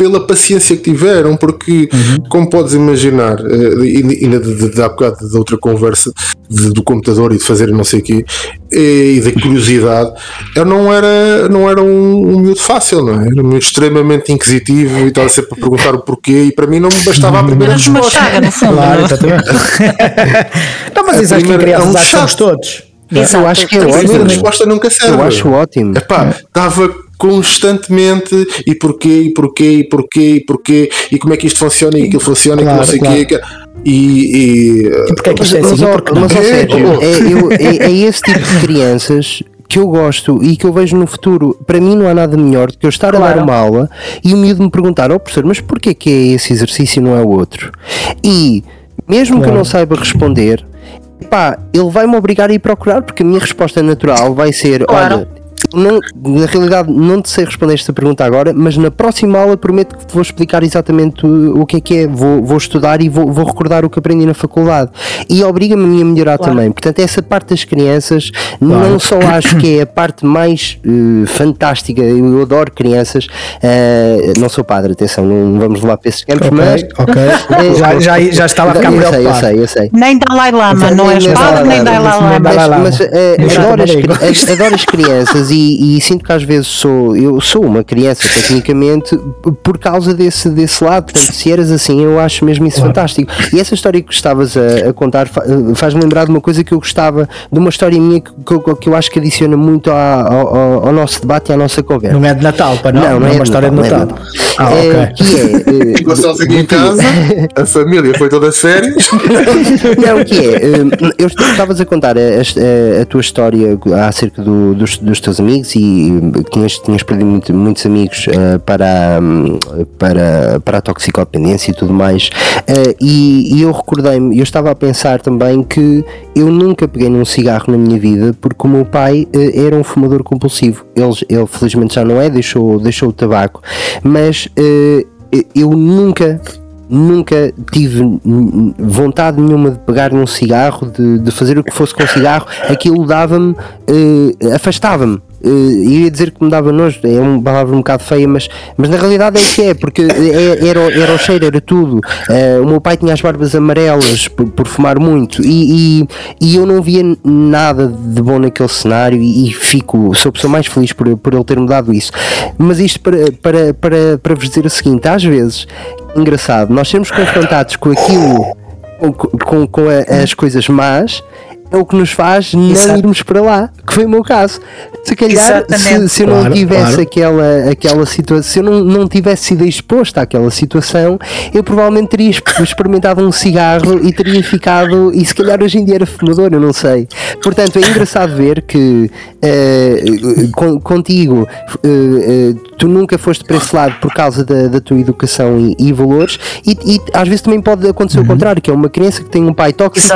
pela paciência que tiveram, porque, uhum. como podes imaginar, uh, ainda de, de, de há bocado da outra conversa de, do computador e de fazer não sei o quê, e, e da curiosidade, eu não era, não era um, um miúdo fácil, não é? Era um miúdo extremamente inquisitivo e estava sempre a perguntar o porquê, e para mim não me bastava a primeira resposta. Chaga, no fundo, claro, exatamente. não, mas isso acho que crianças é todos. Exato. Eu acho que é ótimo. A resposta nunca serve. Eu acho ótimo. Epá, estava constantemente e porquê, e porquê, e porquê, e porquê, e como é que isto funciona e aquilo funciona claro, e que não sei o claro. quê. E, e, e porque é que isto é assim? Mas, mas, mas, sério, é, eu, é, é esse tipo de crianças que eu gosto e que eu vejo no futuro, para mim não há nada melhor do que eu estar claro. a dar uma aula e o miúdo me perguntar, oh professor, mas porquê que é esse exercício e não é o outro? E mesmo claro. que eu não saiba responder, pá, ele vai me obrigar a ir procurar porque a minha resposta natural vai ser, claro. olha, não, na realidade não te sei responder esta pergunta agora, mas na próxima aula prometo que vou explicar exatamente o, o que é que é. Vou, vou estudar e vou, vou, recordar o que aprendi na faculdade. E obriga-me a melhorar claro. também. Portanto, essa parte das crianças, claro. não só acho que é a parte mais uh, fantástica, eu adoro crianças. Uh, não sou padre, atenção, não vamos levar para esses campos, okay, mas. Ok, uh, já, já, já estava a ficar eu sei, eu sei, eu sei. Nem Dalai Lama, não és padre, nem Dalai Lama. Mas, mas adoro, as, adoro as crianças e e, e, sinto que às vezes sou eu sou uma criança tecnicamente por causa desse, desse lado. Portanto, se eras assim, eu acho mesmo isso claro. fantástico. E essa história que estavas a, a contar faz-me lembrar de uma coisa que eu gostava, de uma história minha que, que, que eu acho que adiciona muito ao, ao, ao, nosso debate e à nossa conversa. Não é de Natal, para não, não, não é, é uma história de Natal. Natal. Ah, é, ok. Que é, Ficou sozinho em casa, a família foi toda férias. Não, o que é? Eh, eu estavas a contar a, a, a, tua história acerca do, dos, dos teus amigos e tinhas, tinhas perdido muito, muitos amigos uh, para, para, para a toxicodependência e tudo mais. Uh, e, e, eu recordei-me, eu estava a pensar também que eu nunca peguei num cigarro na minha vida porque o meu pai uh, era um fumador compulsivo. Ele, ele felizmente já não é, deixou, deixou o tabaco, mas eu nunca nunca tive vontade nenhuma de pegar num cigarro, de, de fazer o que fosse com cigarro, aquilo dava-me, afastava-me. Uh, ia dizer que me dava nojo, é uma palavra um bocado feia, mas, mas na realidade é que é, porque é, era, era o cheiro, era tudo. Uh, o meu pai tinha as barbas amarelas por, por fumar muito e, e, e, eu não via nada de bom naquele cenário e, e, fico, sou a pessoa mais feliz por, por ele ter-me dado isso. Mas isto para, para, para, para vos dizer o seguinte: às vezes, engraçado, nós sermos confrontados com aquilo, com, com, com a, as coisas más é o que nos faz não irmos para lá, que foi o meu caso. Se calhar, se, se, eu não claro, tivesse claro. aquela, aquela situação, se eu não, não tivesse sido exposto àquela situação, eu provavelmente teria experimentado um cigarro e teria ficado, e se calhar hoje em dia era fumador, eu não sei. Portanto, é engraçado ver que uh, contigo uh, uh, tu nunca foste para esse lado por causa da, da tua educação e, e valores, e, e, às vezes também pode acontecer uhum. o contrário, que é uma criança que tem um pai tóxico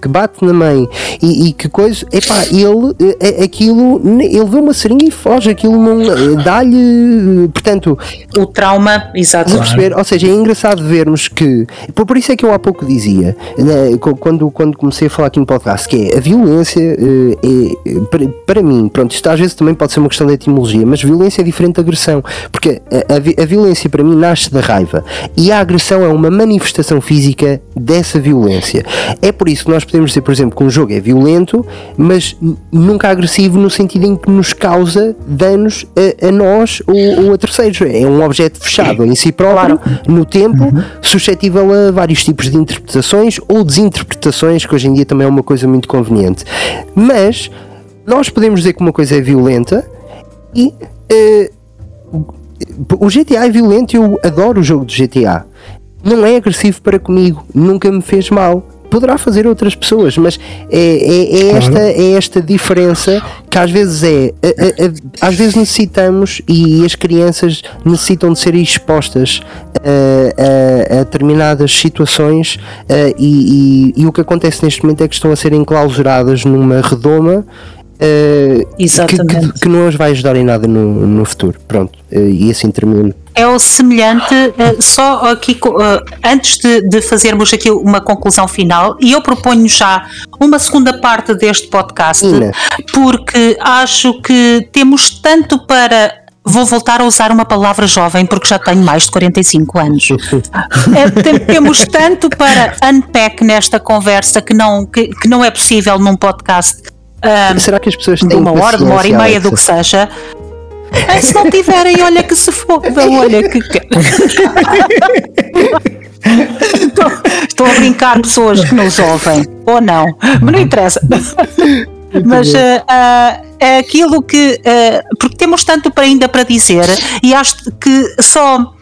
que bate na mãe bem e, e que coisa, epá, ele, é, aquilo, ele vê uma seringa e foge, aquilo não dá-lhe, portanto, o trauma, exato. Perceber? Ou seja, é engraçado vermos que, por, por isso é que eu há pouco dizia, né, quando, quando comecei a falar aqui no podcast, que é a violência, é, para, para mim, pronto, isto às vezes também pode ser uma questão de etimologia, mas violência é diferente da agressão, porque a, a, a violência para mim nasce da raiva e a agressão é uma manifestação física dessa violência. É por isso que nós podemos dizer, por exemplo, que um jogo é violento, mas nunca agressivo no sentido em que nos causa danos a, a nós ou, ou, a terceiros. É um objeto fechado em si próprio, claro. no tempo, uhum. suscetível a vários tipos de interpretações ou desinterpretações, que hoje em dia também é uma coisa muito conveniente. Mas nós podemos dizer que uma coisa é violenta e. Uh, o GTA é violento eu adoro o jogo do GTA. Não é agressivo para comigo, nunca me fez mal. Poderá fazer outras pessoas, mas é, é, é esta, é esta diferença que às vezes é. A, a, a, às vezes necessitamos e as crianças necessitam de ser expostas a, a determinadas situações e, e, e o que acontece neste momento é que estão a ser enclausuradas numa redoma Uh, que, que, que, não os vai ajudar em nada no, no futuro. Pronto, uh, e assim termino. É o semelhante, uh, só aqui, antes de, de, fazermos aqui uma conclusão final, e eu proponho já uma segunda parte deste podcast, Ina. porque acho que temos tanto para Vou voltar a usar uma palavra jovem porque já tenho mais de 45 anos. é, temos tanto para unpack nesta conversa que não, que, que não é possível num podcast um, Será que as pessoas têm de uma hora, uma hora e meia, do que seja? Ah, se não tiverem, olha que se foda, olha que. estou, estou, a brincar pessoas que nos ouvem, ou não, mas não interessa. mas uh, uh, é aquilo que. Uh, porque temos tanto para ainda para dizer e acho que só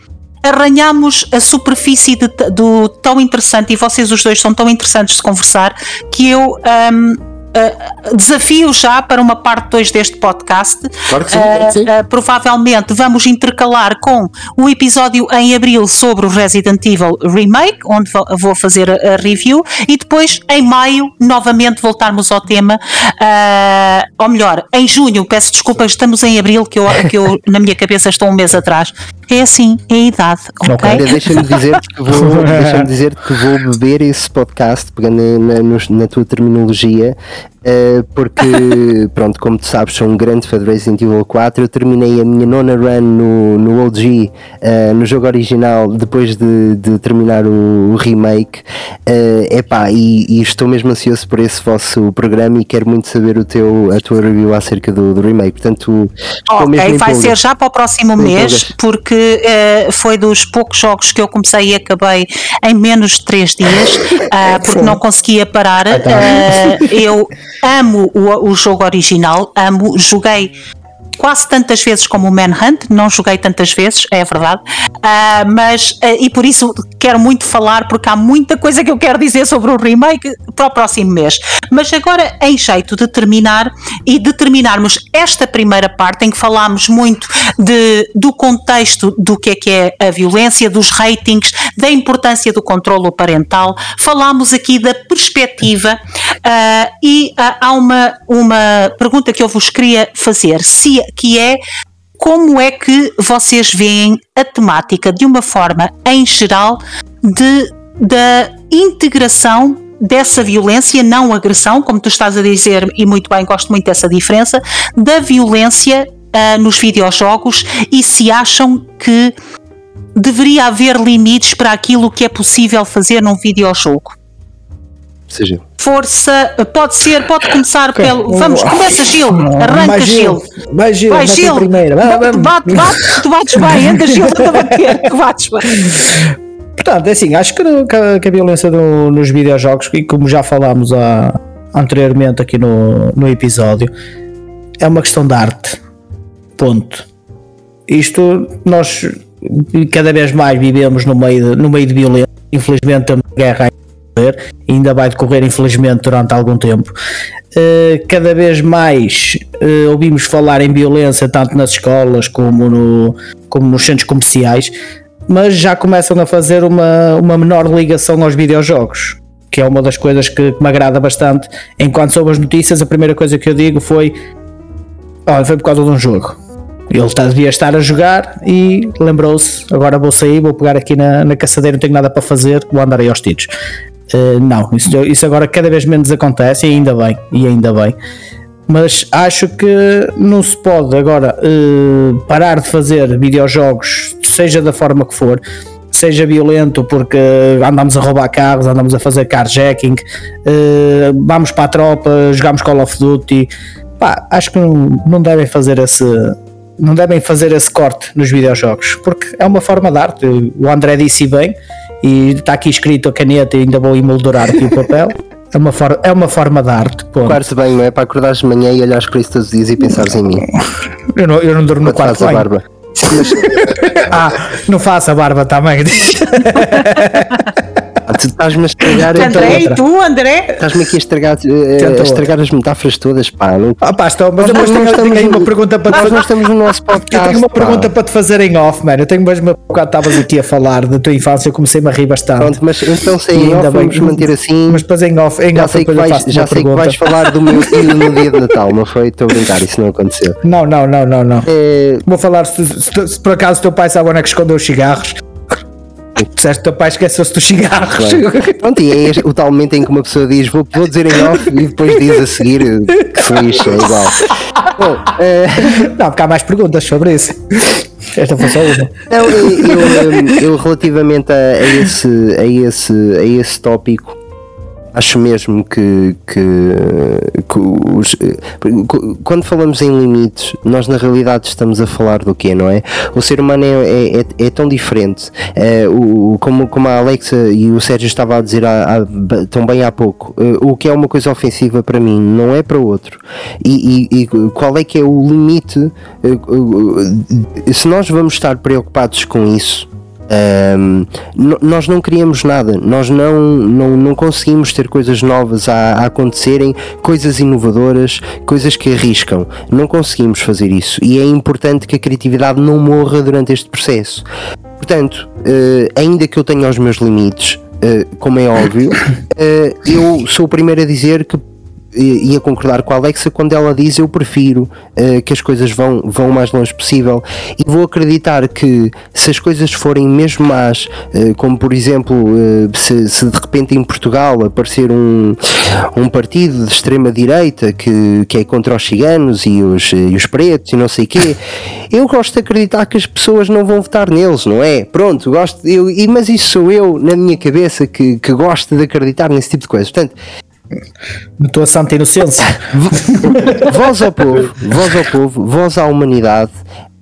arranhamos a superfície de, do tão interessante e vocês os dois são tão interessantes de conversar que eu. Um, Uh, desafio já para uma parte 2 deste podcast. Claro que sim, que sim. Uh, provavelmente vamos intercalar com o episódio em abril sobre o Resident Evil Remake, onde vou fazer a review, e depois em maio novamente voltarmos ao tema. Uh, ou melhor, em junho, peço desculpa, estamos em abril, que eu, que eu na minha cabeça estou um mês atrás. É assim, é a idade, ok? okay. Deixa-me dizer que vou, deixa dizer que vou beber esse podcast, pegando na, na, na tua terminologia, Uh, porque, pronto, como tu sabes, sou um grande fã de Resident Evil 4. Eu terminei a minha nona run no, no OG, uh, eh, no jogo original, depois de, de terminar o, o remake. Uh, epá, e, e, estou mesmo ansioso por esse vosso programa e quero muito saber o teu, a tua review acerca do, do remake. Portanto, ok, vai ser já para o próximo mês, porque uh, foi dos poucos jogos que eu comecei e acabei em menos de 3 dias, porque não conseguia parar. eu amo o, o jogo original, amo, joguei quase tantas vezes como o Manhunt, não joguei tantas vezes, é verdade, uh, mas uh, e por isso quero muito falar, porque há muita coisa que eu quero dizer sobre o remake para o próximo mês. Mas agora, em jeito de terminar e de terminarmos esta primeira parte em que falámos muito de, do contexto do que é que é a violência, dos ratings, da importância do controlo parental, falámos aqui da perspectiva uh, e há uma, uma pergunta que eu vos queria fazer, se que é como é que vocês veem a temática de uma forma em geral de, da integração dessa violência, não agressão, como tu estás a dizer, e muito bem, gosto muito dessa diferença, da violência uh, nos videojogos e se acham que deveria haver limites para aquilo que é possível fazer num videojogo. Seja força, pode ser, pode começar okay. pelo. Vamos, começa Gil, arranca Gil. Vai Gil, vai Gil. Primeiro. Bate, bate, bate, tu bates bem, anda Gil, tu a bater, que bates bem. Portanto, é assim, acho que, que a violência do, nos videojogos, e como já falámos a, anteriormente aqui no, no episódio, é uma questão de arte. Ponto. Isto, nós cada vez mais vivemos no meio de, no meio de violência. Infelizmente, temos guerra ainda vai decorrer infelizmente durante algum tempo. Uh, cada vez mais uh, ouvimos falar em violência tanto nas escolas como, no, como nos centros comerciais, mas já começam a fazer uma, uma menor ligação aos videojogos. que é uma das coisas que, que me agrada bastante. Enquanto soube as notícias, a primeira coisa que eu digo foi: Olha, foi por causa de um jogo. Ele tá, devia estar a jogar e lembrou-se: agora vou sair, vou pegar aqui na, na caçadeira, não tenho nada para fazer, vou andar aí aos tiros. Uh, não, isso, isso agora cada vez menos acontece e ainda bem, e ainda bem. Mas acho que não se pode agora uh, parar de fazer videojogos, seja da forma que for, seja violento porque andamos a roubar carros, andamos a fazer carjacking, uh, vamos para a tropa, jogamos Call of Duty. Pá, acho que não, não devem fazer esse, não devem fazer esse corte nos videojogos, porque é uma forma de arte. O André disse bem, e está aqui escrito a caneta e ainda vou emoldurar aqui o papel. É uma, for é uma forma de arte. Quarto bem, não é? Para acordares de manhã e olhares para isso todos os dias e pensares em mim. Eu não, eu não durmo no quarto bem. barba. ah, não faça a barba também. tu estás-me a estragar André, então, e tu, André? Estás-me aqui a estragar, uh, a estragar as metáforas todas, pá. Não... Ah, pá, estou, mas depois tenho, tenho aí uma pergunta para te fazer. Nós estamos no nosso podcast. Eu tenho uma pá. pergunta para te fazer em off, mano. Eu tenho mesmo bocado estavas aqui a falar da tua infância, eu comecei-me a rir bastante. Pronto, mas então sei em off, vamos manter assim. Mas depois em off, em já off sei que vais, já sei que vais falar do meu filho no dia de Natal, não foi? Estou a brincar, isso não aconteceu. Não, não, não, não, não. É... Vou falar se, se, se, por acaso o teu pai sabe onde é que escondeu os cigarros. Disseste o teu pai esqueceu-se dos cigarros. Claro. Pronto, e é o tal momento em que uma pessoa diz vou, vou dizer em off e depois diz a seguir que foi isto, é igual. Bom, é... Não, porque há mais perguntas sobre isso. Esta foi só uma. Não, eu, eu, eu relativamente a, a, esse, a, esse, a esse tópico acho mesmo que, que, que os, quando falamos em limites, nós na realidade estamos a falar do quê, não é? O ser humano é, é, é, é tão diferente. É, o, como, como a Alexa e o Sérgio estava a dizer há, há, tão bem há pouco, eh, o que é uma coisa ofensiva para mim não é para outro. E, e, e qual é que é o limite? Eh, se nós vamos estar preocupados com isso, um, nós não queríamos nada, nós não, não, não conseguimos ter coisas novas a, a, acontecerem, coisas inovadoras, coisas que arriscam. Não conseguimos fazer isso e é importante que a criatividade não morra durante este processo. Portanto, uh, ainda que eu tenha os meus limites, uh, como é óbvio, uh, eu sou o primeiro a dizer que ia concordar com a Alexa quando ela diz eu prefiro uh, que as coisas vão, vão o mais longe possível e vou acreditar que se as coisas forem mesmo más, uh, como por exemplo uh, se, se, de repente em Portugal aparecer um, um partido de extrema direita que, que é contra os ciganos e os, e os pretos e não sei o quê, eu gosto de acreditar que as pessoas não vão votar neles, não é? Pronto, gosto, eu, mas isso sou eu na minha cabeça que, que gosto de acreditar nesse tipo de coisas. Portanto, tua santa inocência. voz ao povo, voz ao povo, voz à humanidade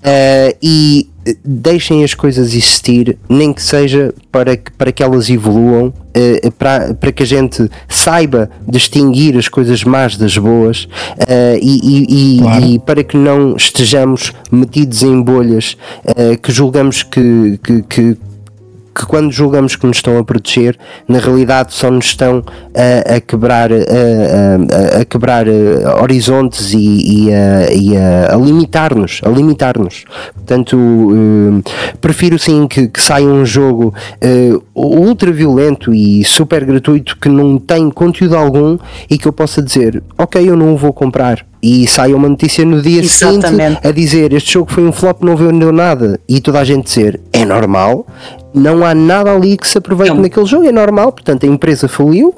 uh, e deixem as coisas existir, nem que seja para que, para que elas evoluam, uh, para, para que a gente saiba distinguir as coisas más das boas uh, e, e, claro. e, para que não estejamos metidos em bolhas que julgamos que, que, que que quando julgamos que nos estão a proteger, na realidade só nos estão a, a quebrar, a, a, a quebrar eh, horizontes e, e, a, a, limitar-nos, a limitar-nos. Portanto, uh, prefiro sim que, que, saia um jogo uh, ultra violento e super gratuito que não tem conteúdo algum e que eu possa dizer, ok, eu não o vou comprar e sai uma notícia no dia Exatamente. seguinte a dizer este jogo foi um flop, não vendeu nada e toda a gente dizer é normal, não há nada ali que se aproveite não. naquele jogo, é normal, portanto a empresa faliu,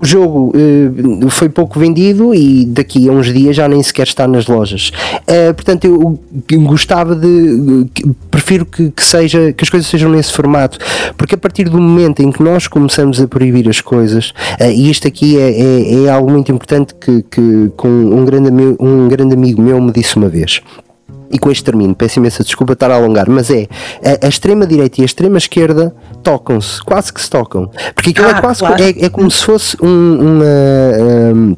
o jogo uh, foi pouco vendido e daqui a uns dias já nem sequer está nas lojas. Uh, portanto, eu, eu, gostava de. prefiro que, que, seja, que as coisas sejam nesse formato, porque a partir do momento em que nós começamos a proibir as coisas, uh, e isto aqui é, é, é, algo muito importante que, que com um grande, um grande amigo meu me disse uma vez e com este termino, peço imensa desculpa estar a alongar, mas é a, a extrema-direita e a extrema-esquerda tocam-se, quase que se tocam. Porque aquilo é ah, é quase claro. é, é, como se fosse um, uma, um,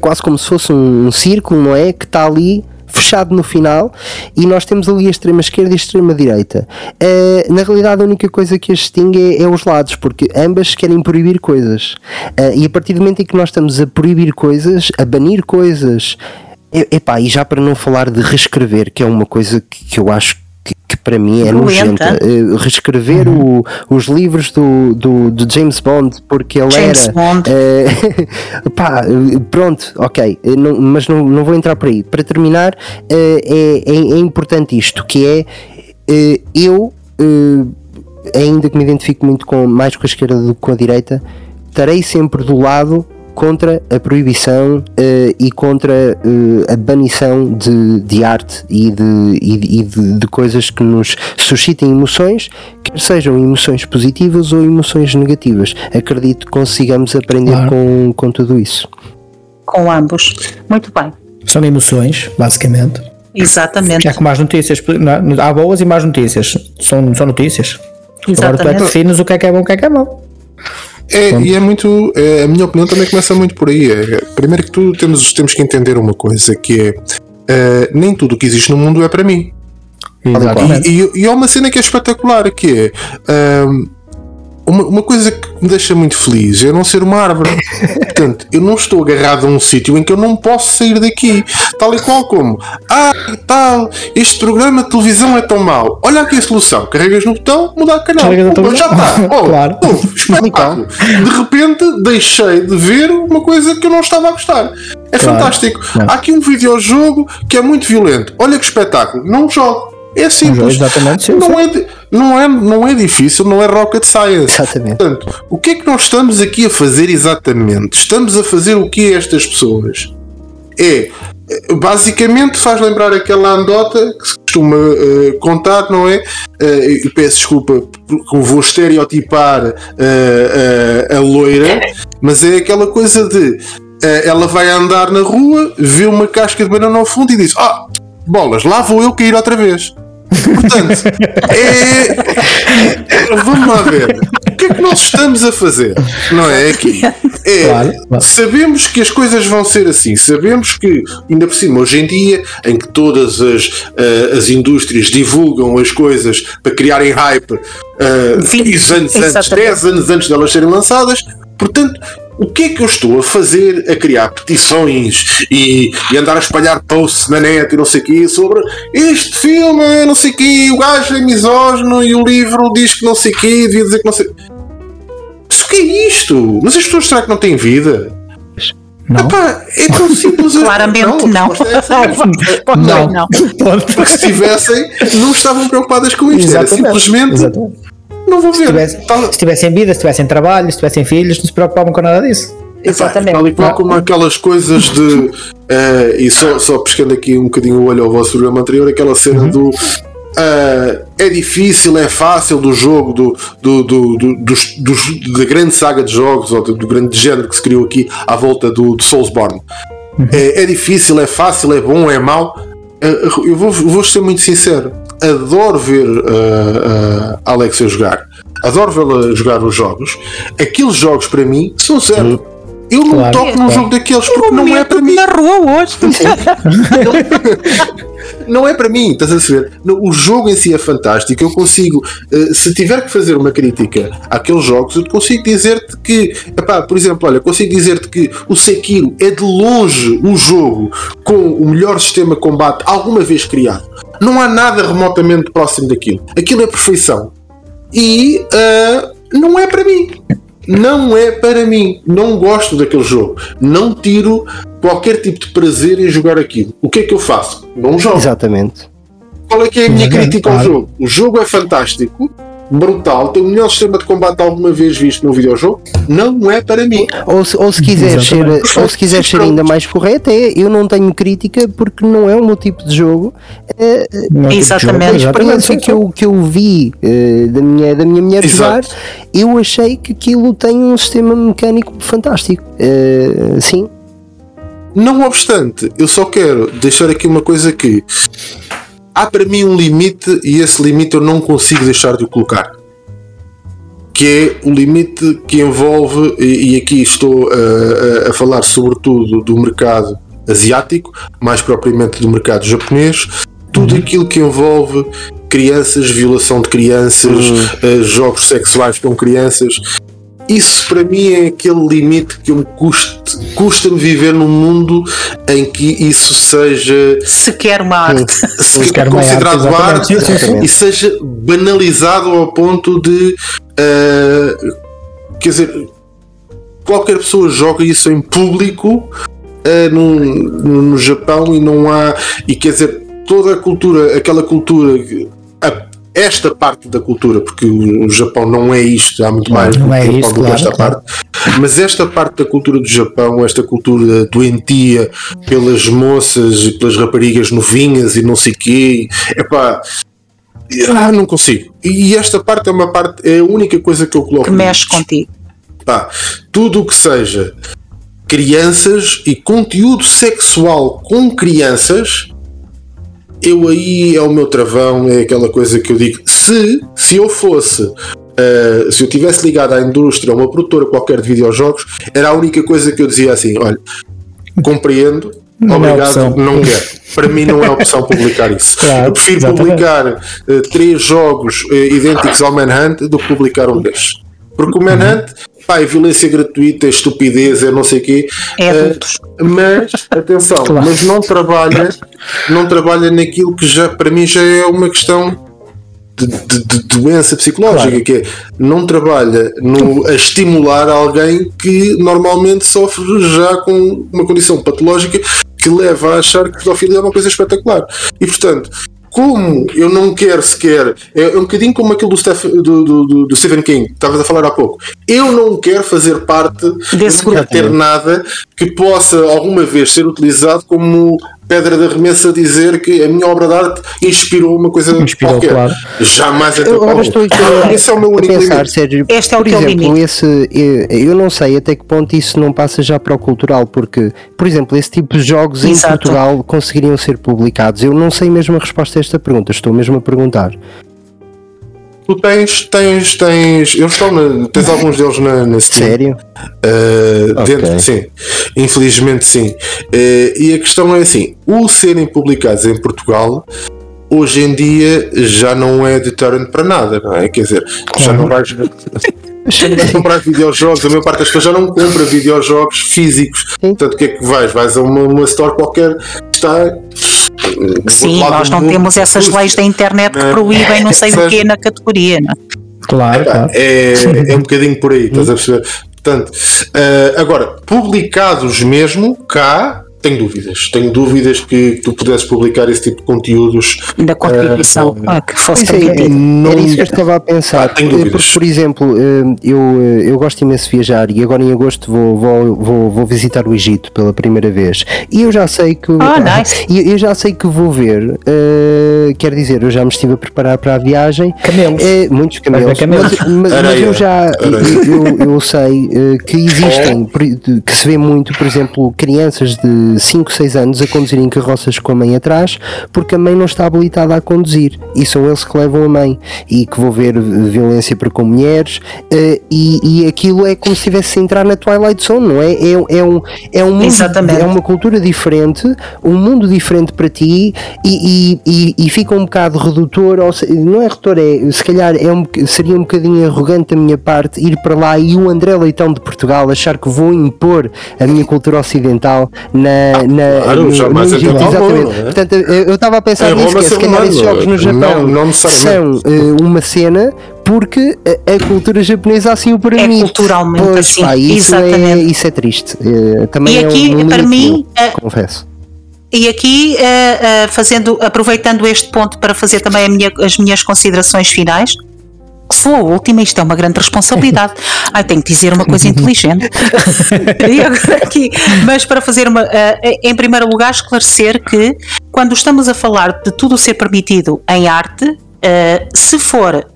quase como se fosse um, um círculo, não é? Que está ali fechado no final e nós temos ali a extrema esquerda e a extrema direita. Uh, na realidade, a única coisa que as distingue é, é, os lados, porque ambas querem proibir coisas. Uh, e a partir do momento em que nós estamos a proibir coisas, a banir coisas, Epá, e já para não falar de reescrever, que é uma coisa que, que eu acho que, que, para mim é nojenta. Uh, reescrever o, os livros do, do, do James Bond porque ele James era. Bond. uh, pá, uh, pronto, ok, não- mas não, não vou entrar por aí. Para terminar, uh, é, é, é importante isto, que é eu, ainda que me identifico muito com, mais com a esquerda do que com a direita, estarei sempre do lado contra a proibição eh, e contra eh, a banição de, de arte e, de, e de- e de- de coisas que nos suscitem emoções, quer sejam emoções positivas ou emoções negativas. Acredito que consigamos aprender Claro. com, com tudo isso. Com ambos. Muito bem. São emoções, basicamente. Exatamente. É como as notícias. Há boas e más notícias. São, são notícias. Agora tu é que Exatamente. defines o que é que é bom e o que é que é mau. É, e é muito. é, a minha opinião também começa muito por aí. É, primeiro que tudo, temos, temos que entender uma coisa: que é. eh, nem tudo o que existe no mundo é para mim. E, e, e há uma cena que é espetacular, que é ahm, uma, uma coisa que me deixa muito feliz é não ser uma árvore. Portanto, eu não estou agarrado a um sítio em que eu não posso sair daqui. Tal e qual como, ah, tal, este programa de televisão é tão mau. Olha aqui a solução. Carregas no botão, muda de canal. Botão. já está. Oh, Claro. puf, espetáculo. De repente deixei de ver uma coisa que eu não estava a gostar. É Claro. fantástico. Claro. Há aqui um videojogo que é muito violento. Olha que espetáculo. Não jogo. É simples. exatamente, sim, não. É, não, é, não é difícil, não é rocket science. Exatamente. Portanto, o que é que nós estamos aqui a fazer exatamente? Estamos a fazer o que a estas pessoas? É, basicamente faz lembrar aquela anedota que se costuma eh, contar, não é? E peço desculpa porque vou estereotipar eh, a loira, mas é aquela coisa de ela vai andar na rua, vê uma casca de banana ao fundo e diz: Ah, bolas, lá vou eu cair outra vez. Portanto, é. Vamos lá ver. O que é que nós estamos a fazer? Não é aqui? É. Claro, claro. Sabemos que as coisas vão ser assim. Sabemos que, ainda por cima, hoje em dia, em que todas as, eh, as indústrias divulgam as coisas para criarem hype uh, Sim, 10 anos antes, exatamente. 10 anos antes delas serem lançadas, portanto. O que é que eu estou a fazer a criar petições e, e andar a espalhar posts na net e não sei o quê sobre este filme, é não sei o quê, o gajo é misógino e o livro diz que não sei o quê, devia dizer que não sei. Mas o que é isto? Mas as pessoas será que não têm vida? Não. Epá, é tão simples. Claramente não. resposta é Não. não. Porque se tivessem, não estavam preocupadas com isto. Era Exatamente. simplesmente Exatamente. Não vou Se ver. Tal- se tivessem vida, se tivessem trabalho, se tivessem filhos, não se preocupavam com nada disso. Epá, Tal e qual como aquelas coisas de. eh, e só, só pescando aqui um bocadinho o olho ao vosso programa anterior, aquela cena do. eh, é difícil, é fácil do jogo, do, do, do, do- dos, dos- da grande saga de jogos, ou do, do grande género que se criou aqui à volta do, do Soulsborne. É, é difícil, é fácil, é bom, é mau. Eh, eu vou, vou ser muito sincero. Adoro ver eh, a Alexia jogar. Adoro vê-la jogar os jogos. Aqueles jogos para mim são zero. Eu não Claro, toco num jogo daqueles porque não é para mim. na rua hoje. Não é para mim, estás a perceber? Não, O jogo em si é fantástico. Eu consigo, eh, se tiver que fazer uma crítica àqueles jogos, eu consigo dizer-te que, epá, por exemplo, olha, consigo dizer-te que o Sekiro é de longe o jogo com o melhor sistema de combate alguma vez criado. Não há nada remotamente próximo daquilo. Aquilo é perfeição. E eh, não é para mim. Não é para mim. Não gosto daquele jogo. Não tiro qualquer tipo de prazer em jogar aquilo. O que é que eu faço? Não jogo. Exatamente. Qual é que é a minha Exatamente, crítica ao jogo? O jogo é fantástico, brutal, tem o melhor sistema de combate alguma vez visto num videojogo. Não é para mim. Ou se, ou se quiser ser, ou se quiser ser ainda mais correto, é eu não tenho crítica porque não é o meu tipo de jogo. É, Não é tipo de jogo, Exatamente. a experiência que eu, que eu vi eh, da, minha, da minha mulher jogar, eu achei que aquilo tem um sistema mecânico fantástico. Eh, sim, Não obstante, eu só quero deixar aqui uma coisa que há para mim um limite e esse limite eu não consigo deixar de o colocar. Que é o limite que envolve, e, e aqui estou a, a- a falar sobretudo do mercado asiático, mais propriamente do mercado japonês, tudo aquilo que envolve crianças, violação de crianças, eh, jogos sexuais com crianças. Isso para mim é aquele limite que me custa, custa-me viver num mundo em que isso seja Se quer uma arte. se quer uma considerado arte, arte, e seja banalizado ao ponto de uh, quer dizer qualquer pessoa joga isso em público uh, no, no, no Japão e não há e quer dizer toda a cultura aquela cultura esta parte da cultura, porque o Japão não é isto, há muito mais não do é isso, do que claro, esta claro. parte. Mas esta parte da cultura do Japão, esta cultura doentia pelas moças e pelas raparigas novinhas e não sei quê, epá, ah, não consigo. E esta parte é uma parte, é a única coisa que eu coloco. Que mexe contigo. Pá, tudo o que seja crianças e conteúdo sexual com crianças, eu aí é o meu travão, é aquela coisa que eu digo. Se, se eu fosse, eh, se eu tivesse ligado à indústria, a uma produtora qualquer de videojogos, era a única coisa que eu dizia assim: olha, compreendo. Não é Obrigado, opção. não quero. Para mim não é opção publicar isso. Claro, eu prefiro exatamente. publicar eh, três jogos eh, idênticos ao Manhunt do que publicar um destes. Porque o Manhunt, pá, é violência gratuita, é estupidez, é não sei o quê. É adultos. mas, atenção, Claro. mas não trabalha, não trabalha naquilo que já, para mim, já é uma questão de, de- de doença psicológica, Claro. que é, não trabalha no, a estimular alguém que normalmente sofre já com uma condição patológica que leva a achar que pedofilia é uma coisa espetacular. E portanto, como? Eu não quero sequer, é um bocadinho como aquilo do, Steph, do, do, do- do Stephen King, que estavas a falar há pouco. Eu não quero fazer parte, Desse não quero ter nada que possa alguma vez ser utilizado como pedra de arremesso a dizer que a minha obra de arte inspirou uma coisa Inspirou, qualquer. claro. Jamais Eu agora estou aqui a, Esse é o meu único pensar, limite. Sérgio. Este é o por teu exemplo, esse eu, eu não sei até que ponto isso não passa já para o cultural, porque, por exemplo, esse tipo de jogos em Exato. Portugal conseguiriam ser publicados. Eu não sei mesmo a resposta a esta pergunta, estou mesmo a perguntar. Tu tens, tens, tens. Eles estão na, tens alguns deles na, na Steam. Sério? Uh, Ok. dentro, sim, infelizmente sim. Uh, e a questão é assim: o serem publicados em Portugal hoje em dia já não é deterrent para nada, não é? Quer dizer, já não vais. Já não vais comprar videojogos, a maior parte das pessoas já não compra videojogos físicos. Portanto, o que é que vais? Vais a uma, uma store qualquer que está. Sim, nós não temos essas leis da internet que é? proíbem não sei o quê na categoria, não é? Claro. É, é um bocadinho por aí, estás a perceber? Portanto, eh, agora, publicados mesmo, cá, tenho dúvidas. Tenho dúvidas que tu pudesses publicar esse tipo de conteúdos. Da contribuição ah, que fosse é, permitido. era Não- isso que eu estava a pensar. Ah, tenho Eh, dúvidas. Por exemplo, eh, eu, eh, eu gosto imenso de viajar e agora em agosto vou, vou, vou, vou visitar o Egito pela primeira vez. E eu já sei que. Ah, nice. e eu já sei que vou ver. eh, quer dizer, eu já me estive a preparar para a viagem. Camelos. Eh, muitos camelos. camelos. Mas, mas- eu já. Eu, eu sei eh, que existem, por- de- que se vê muito, por exemplo, crianças de 5, 6 anos a conduzirem carroças com a mãe atrás porque a mãe não está habilitada a conduzir. E são eles que levam a mãe. E que vou ver violência para com mulheres eh, e, e aquilo é como se estivesse a entrar na Twilight Zone, não é? É, é um, é um mundo, é uma cultura diferente, um mundo diferente para ti e, e, e- e fica um bocado redutor, ou se- não é redutor, é, se calhar é um, seria um bocadinho arrogante da minha parte ir para lá e o André Leitão de Portugal achar que vou impor a minha cultura ocidental na, na Claro, no, jamais no Egito, exatamente. não é? Portanto, eu estava a pensar Em nisso, que é, se calhar esses jogos no não- Japão não necessariamente. são eh, uma cena porque a, a cultura japonesa assim o permite. culturalmente Pois, assim, pá, isso, é, exatamente. isso é triste. Eh, também E é um- aqui, um para mim, meu, eh, confesso. E aqui, eh, fazendo, aproveitando este ponto para fazer também a minha- as minhas considerações finais, sou a última, isto é uma grande responsabilidade. Ai, tenho que dizer uma coisa inteligente. aqui, mas para fazer uma. eh, em primeiro lugar, esclarecer que quando estamos a falar de tudo ser permitido em arte, eh, se for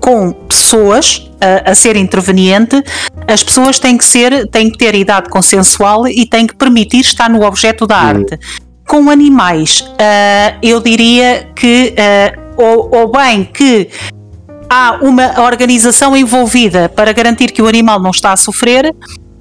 com pessoas a, a ser interveniente, as pessoas têm que ser, têm que ter idade consensual e têm que permitir estar no objeto da arte. Com animais, eu diria que ou, ou bem que há uma organização envolvida para garantir que o animal não está a sofrer,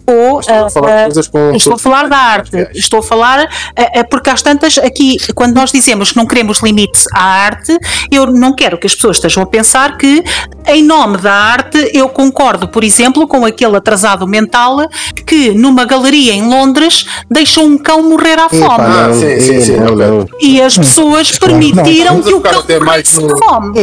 ou Estou a falar ah, com- estou a falar da arte, estou a falar ah, ah, porque às tantas aqui quando nós dizemos que não queremos limites à arte, eu não quero que as pessoas estejam a pensar que em nome da arte eu concordo, por exemplo, com aquele atrasado mental que numa galeria em Londres deixou um cão morrer à fome. Ah, não, sim, sim, sim, não, não. E as pessoas não. permitiram a que o cão morresse de fome.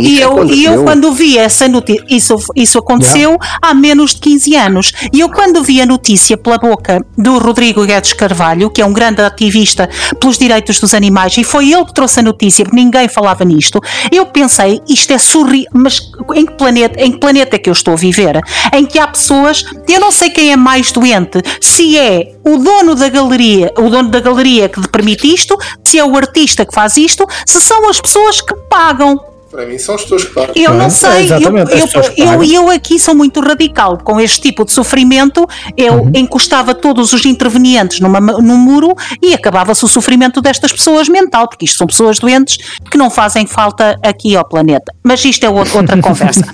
E eu, e eu quando vi essa notícia, isso, isso aconteceu há menos de 15 anos. E eu quando vi a notícia pela boca do Rodrigo Guedes Carvalho, que é um grande ativista pelos direitos dos animais, e foi ele que trouxe a notícia, porque ninguém falava nisto, eu pensei, isto é surreal, mas em que planeta, em que planeta é que eu estou a viver? Em que há pessoas, eu não sei quem é mais doente, se é o dono da galeria, o dono da galeria que permite isto, se é o artista que faz isto, se são as pessoas que pagam. Para mim são as pessoas que pagam. Eu Não é? não sei, eu, eu, eu, eu aqui sou muito radical com este tipo de sofrimento. Eu Uhum. encostava todos os intervenientes numa, num muro e acabava-se o sofrimento destas pessoas mental, porque isto são pessoas doentes que não fazem falta aqui ao planeta. Mas isto é outra, conversa.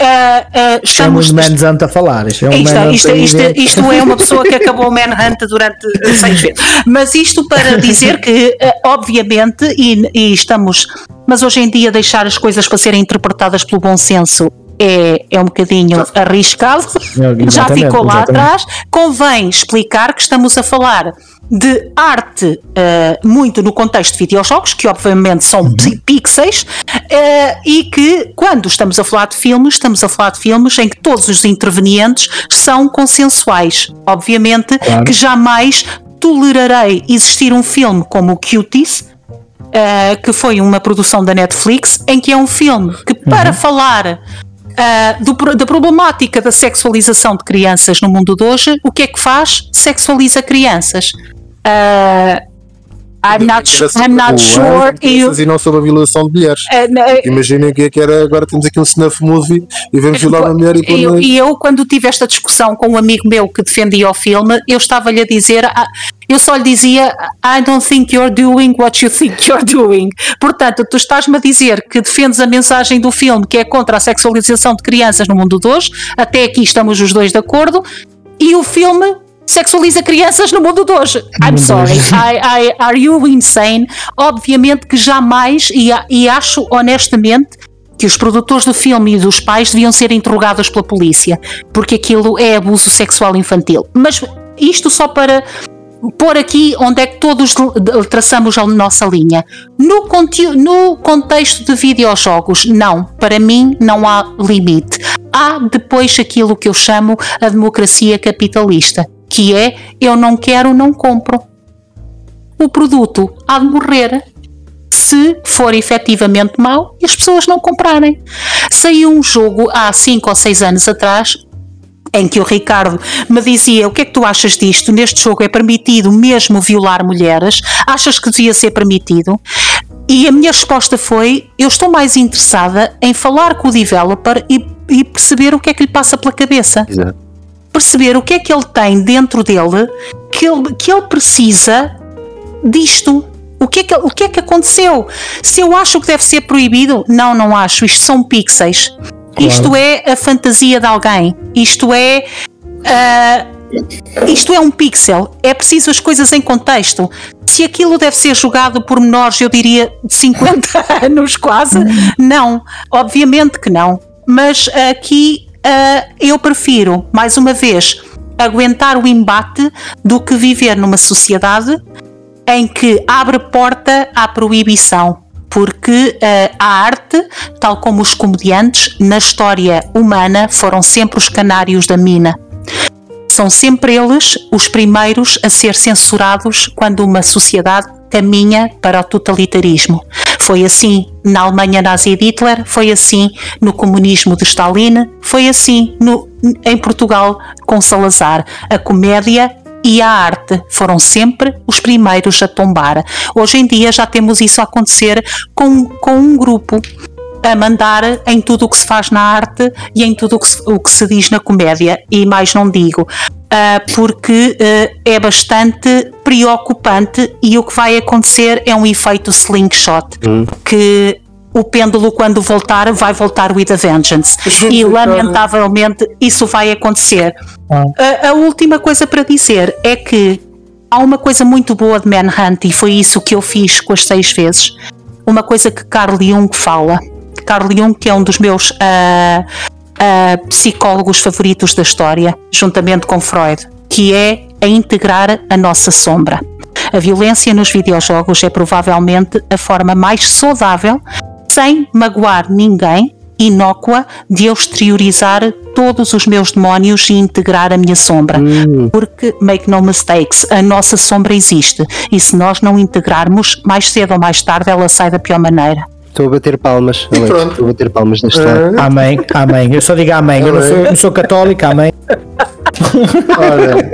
Ah, ah, Isto é um estamos. Manhunt a falar. Isto é um Isto, Manhunt isto, aí isto, isto é uma pessoa que acabou o Manhunt durante seis vezes. Mas isto para dizer que, eh, obviamente, e, e estamos. Mas hoje em dia, deixar as coisas para serem interpretadas pelo bom senso é, é um bocadinho arriscado. É, Já ficou lá exatamente. atrás. Convém explicar que estamos a falar de arte eh, muito no contexto de videojogos, que obviamente são Uhum. pi- pixels, eh, e que quando estamos a falar de filmes, estamos a falar de filmes em que todos os intervenientes são consensuais. Obviamente Claro. que jamais tolerarei existir um filme como o Cuties, eh, que foi uma produção da Netflix, em que é um filme que, para falar ah, do da problemática da sexualização de crianças no mundo de hoje, o que é que faz? Sexualiza crianças. Ah, I'm not, I'm not sure. E o- E não sobre a violação de mulheres. ah, na- Imaginem o que é que era. Agora temos aqui um snuff movie e vemos violar uma mulher e eu, e eu, quando tive esta discussão com um amigo meu que defendia o filme, eu estava-lhe a dizer, ah, eu só lhe dizia, I don't think you're doing what you think you're doing. Portanto, tu estás-me a dizer que defendes a mensagem do filme que é contra a sexualização de crianças no mundo de hoje, até aqui estamos os dois de acordo, e o filme sexualiza crianças no mundo de hoje. I'm sorry, I, I- are you insane? Obviamente que jamais, e, e acho honestamente que os produtores do filme e dos pais deviam ser interrogados pela polícia, porque aquilo é abuso sexual infantil. Mas isto só para pôr aqui onde é que todos traçamos a nossa linha. No, no contexto de videojogos, não. Para mim, não há limite. Há depois aquilo que eu chamo a democracia capitalista, que é eu não quero, não compro. O produto há de morrer se for efetivamente mau e as pessoas não comprarem. Saiu um jogo há 5 ou 6 anos atrás em que o Ricardo me dizia o que é que tu achas disto? Neste jogo é permitido mesmo violar mulheres? Achas que devia ser permitido? E a minha resposta foi: eu estou mais interessada em falar com o developer e, e perceber o que é que lhe passa pela cabeça Exato. Perceber o que é que ele tem dentro dele que ele, que ele precisa disto. O que, é que, o que é que aconteceu? Se eu acho que deve ser proibido, não, não acho. Isto são pixels. Isto é a fantasia de alguém. Isto é. ah, isto é um pixel. É preciso as coisas em contexto. Se aquilo deve ser jogado por menores, eu diria de 50 anos quase, não. Obviamente que não. Mas aqui ah, eu prefiro, mais uma vez, aguentar o embate do que viver numa sociedade em que abre porta à proibição. Porque eh, a arte, tal como os comediantes, na história humana foram sempre os canários da mina. São sempre eles os primeiros a ser censurados quando uma sociedade caminha para o totalitarismo. Foi assim na Alemanha nazi de Hitler, foi assim no comunismo de Stalin, foi assim no- em Portugal com Salazar. A comédia e a arte foram sempre os primeiros a tombar. Hoje em dia já temos isso a acontecer com, com um grupo a mandar em tudo o que se faz na arte e em tudo o que se, o que se diz na comédia, e mais não digo, porque ah, é bastante preocupante e o que vai acontecer é um efeito slingshot que o pêndulo, quando voltar, vai voltar with a vengeance. Gente, e lamentavelmente isso vai acontecer. Ah. A, a última coisa para dizer é que há uma coisa muito boa de Manhunt e foi isso que eu fiz com as seis vezes. Uma coisa que Carl Jung fala. Carl Jung, que é um dos meus ah, ah, psicólogos favoritos da história, juntamente com Freud, que é a integrar a nossa sombra. A violência nos videojogos é provavelmente a forma mais saudável, sem magoar ninguém, inócua, de eu exteriorizar todos os meus demónios e integrar a minha sombra. Porque, make no mistakes, a nossa sombra existe e se nós não integrarmos, mais cedo ou mais tarde ela sai da pior maneira. Estou a bater palmas. Alex, pronto. Estou a bater palmas neste lado. Amém, amém. Eu só digo amém. Eu não sou, não sou católico, amém. Ora,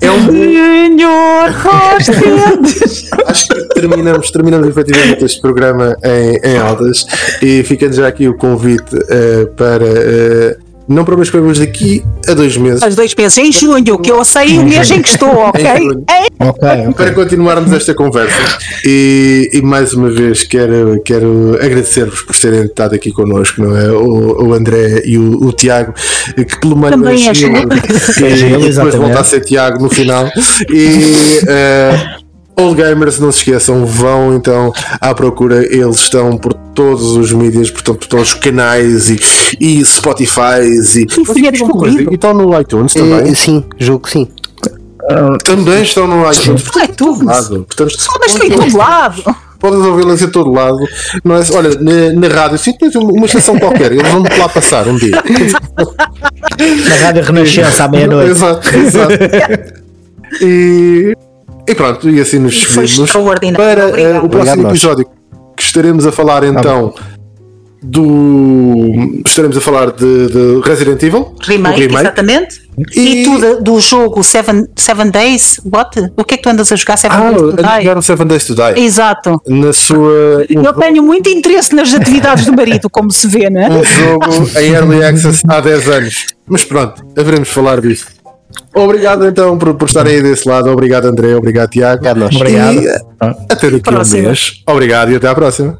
é um Senhor, Rostes! Acho que terminamos, terminamos efetivamente este programa em, em altas e fica já aqui o convite eh, para eh, não coisas daqui a dois meses. As dois meses em junho, que eu sei o mês em que estou, ok? Em junho. Ok, ok. Para continuarmos esta conversa e, e mais uma vez quero, quero agradecer-vos por terem estado aqui connosco, não é? O, o André e o, o Tiago, que pelo menos Também é Gil. e, É e depois voltar a ser Tiago no final. E eh, Old Gamers, não se esqueçam, vão então à procura, eles estão por todos os mídias, portanto, por todos os canais e, e Spotify e, o livro. e estão no iTunes também. Eh, sim, que sim. Também estão no iTunes. Portanto, tu. lado. Portanto, Só mas tem todo lado. Podes ouvi-las em todo lado. Não é, olha, na, na rádio, sim, tens uma, uma estação qualquer, eles vão lá passar um dia. Na Rádio Renascença à meia-noite. Exato, exato. E, e pronto, e assim nos despedimos para eh, o próximo Obrigado, nós. episódio que estaremos a falar então do. Estaremos a falar de, de Resident Evil. Remake, o exatamente. E, E- tudo do jogo Seven, Seven Days, what? O que é que tu andas a jogar Seven Ah, Days to Die? jogar o Seven Days to Die. Exato. Na sua. Eu tenho muito interesse nas atividades do marido, como se vê, né? um jogo em Early Access há 10 anos. Mas pronto, haveremos de falar disso. Obrigado então por, por estarem aí desse lado. Obrigado André, obrigado Tiago. Obrigado, nós. Obrigado. E, eh, até daqui a um Próxima. mês. Obrigado e até à próxima.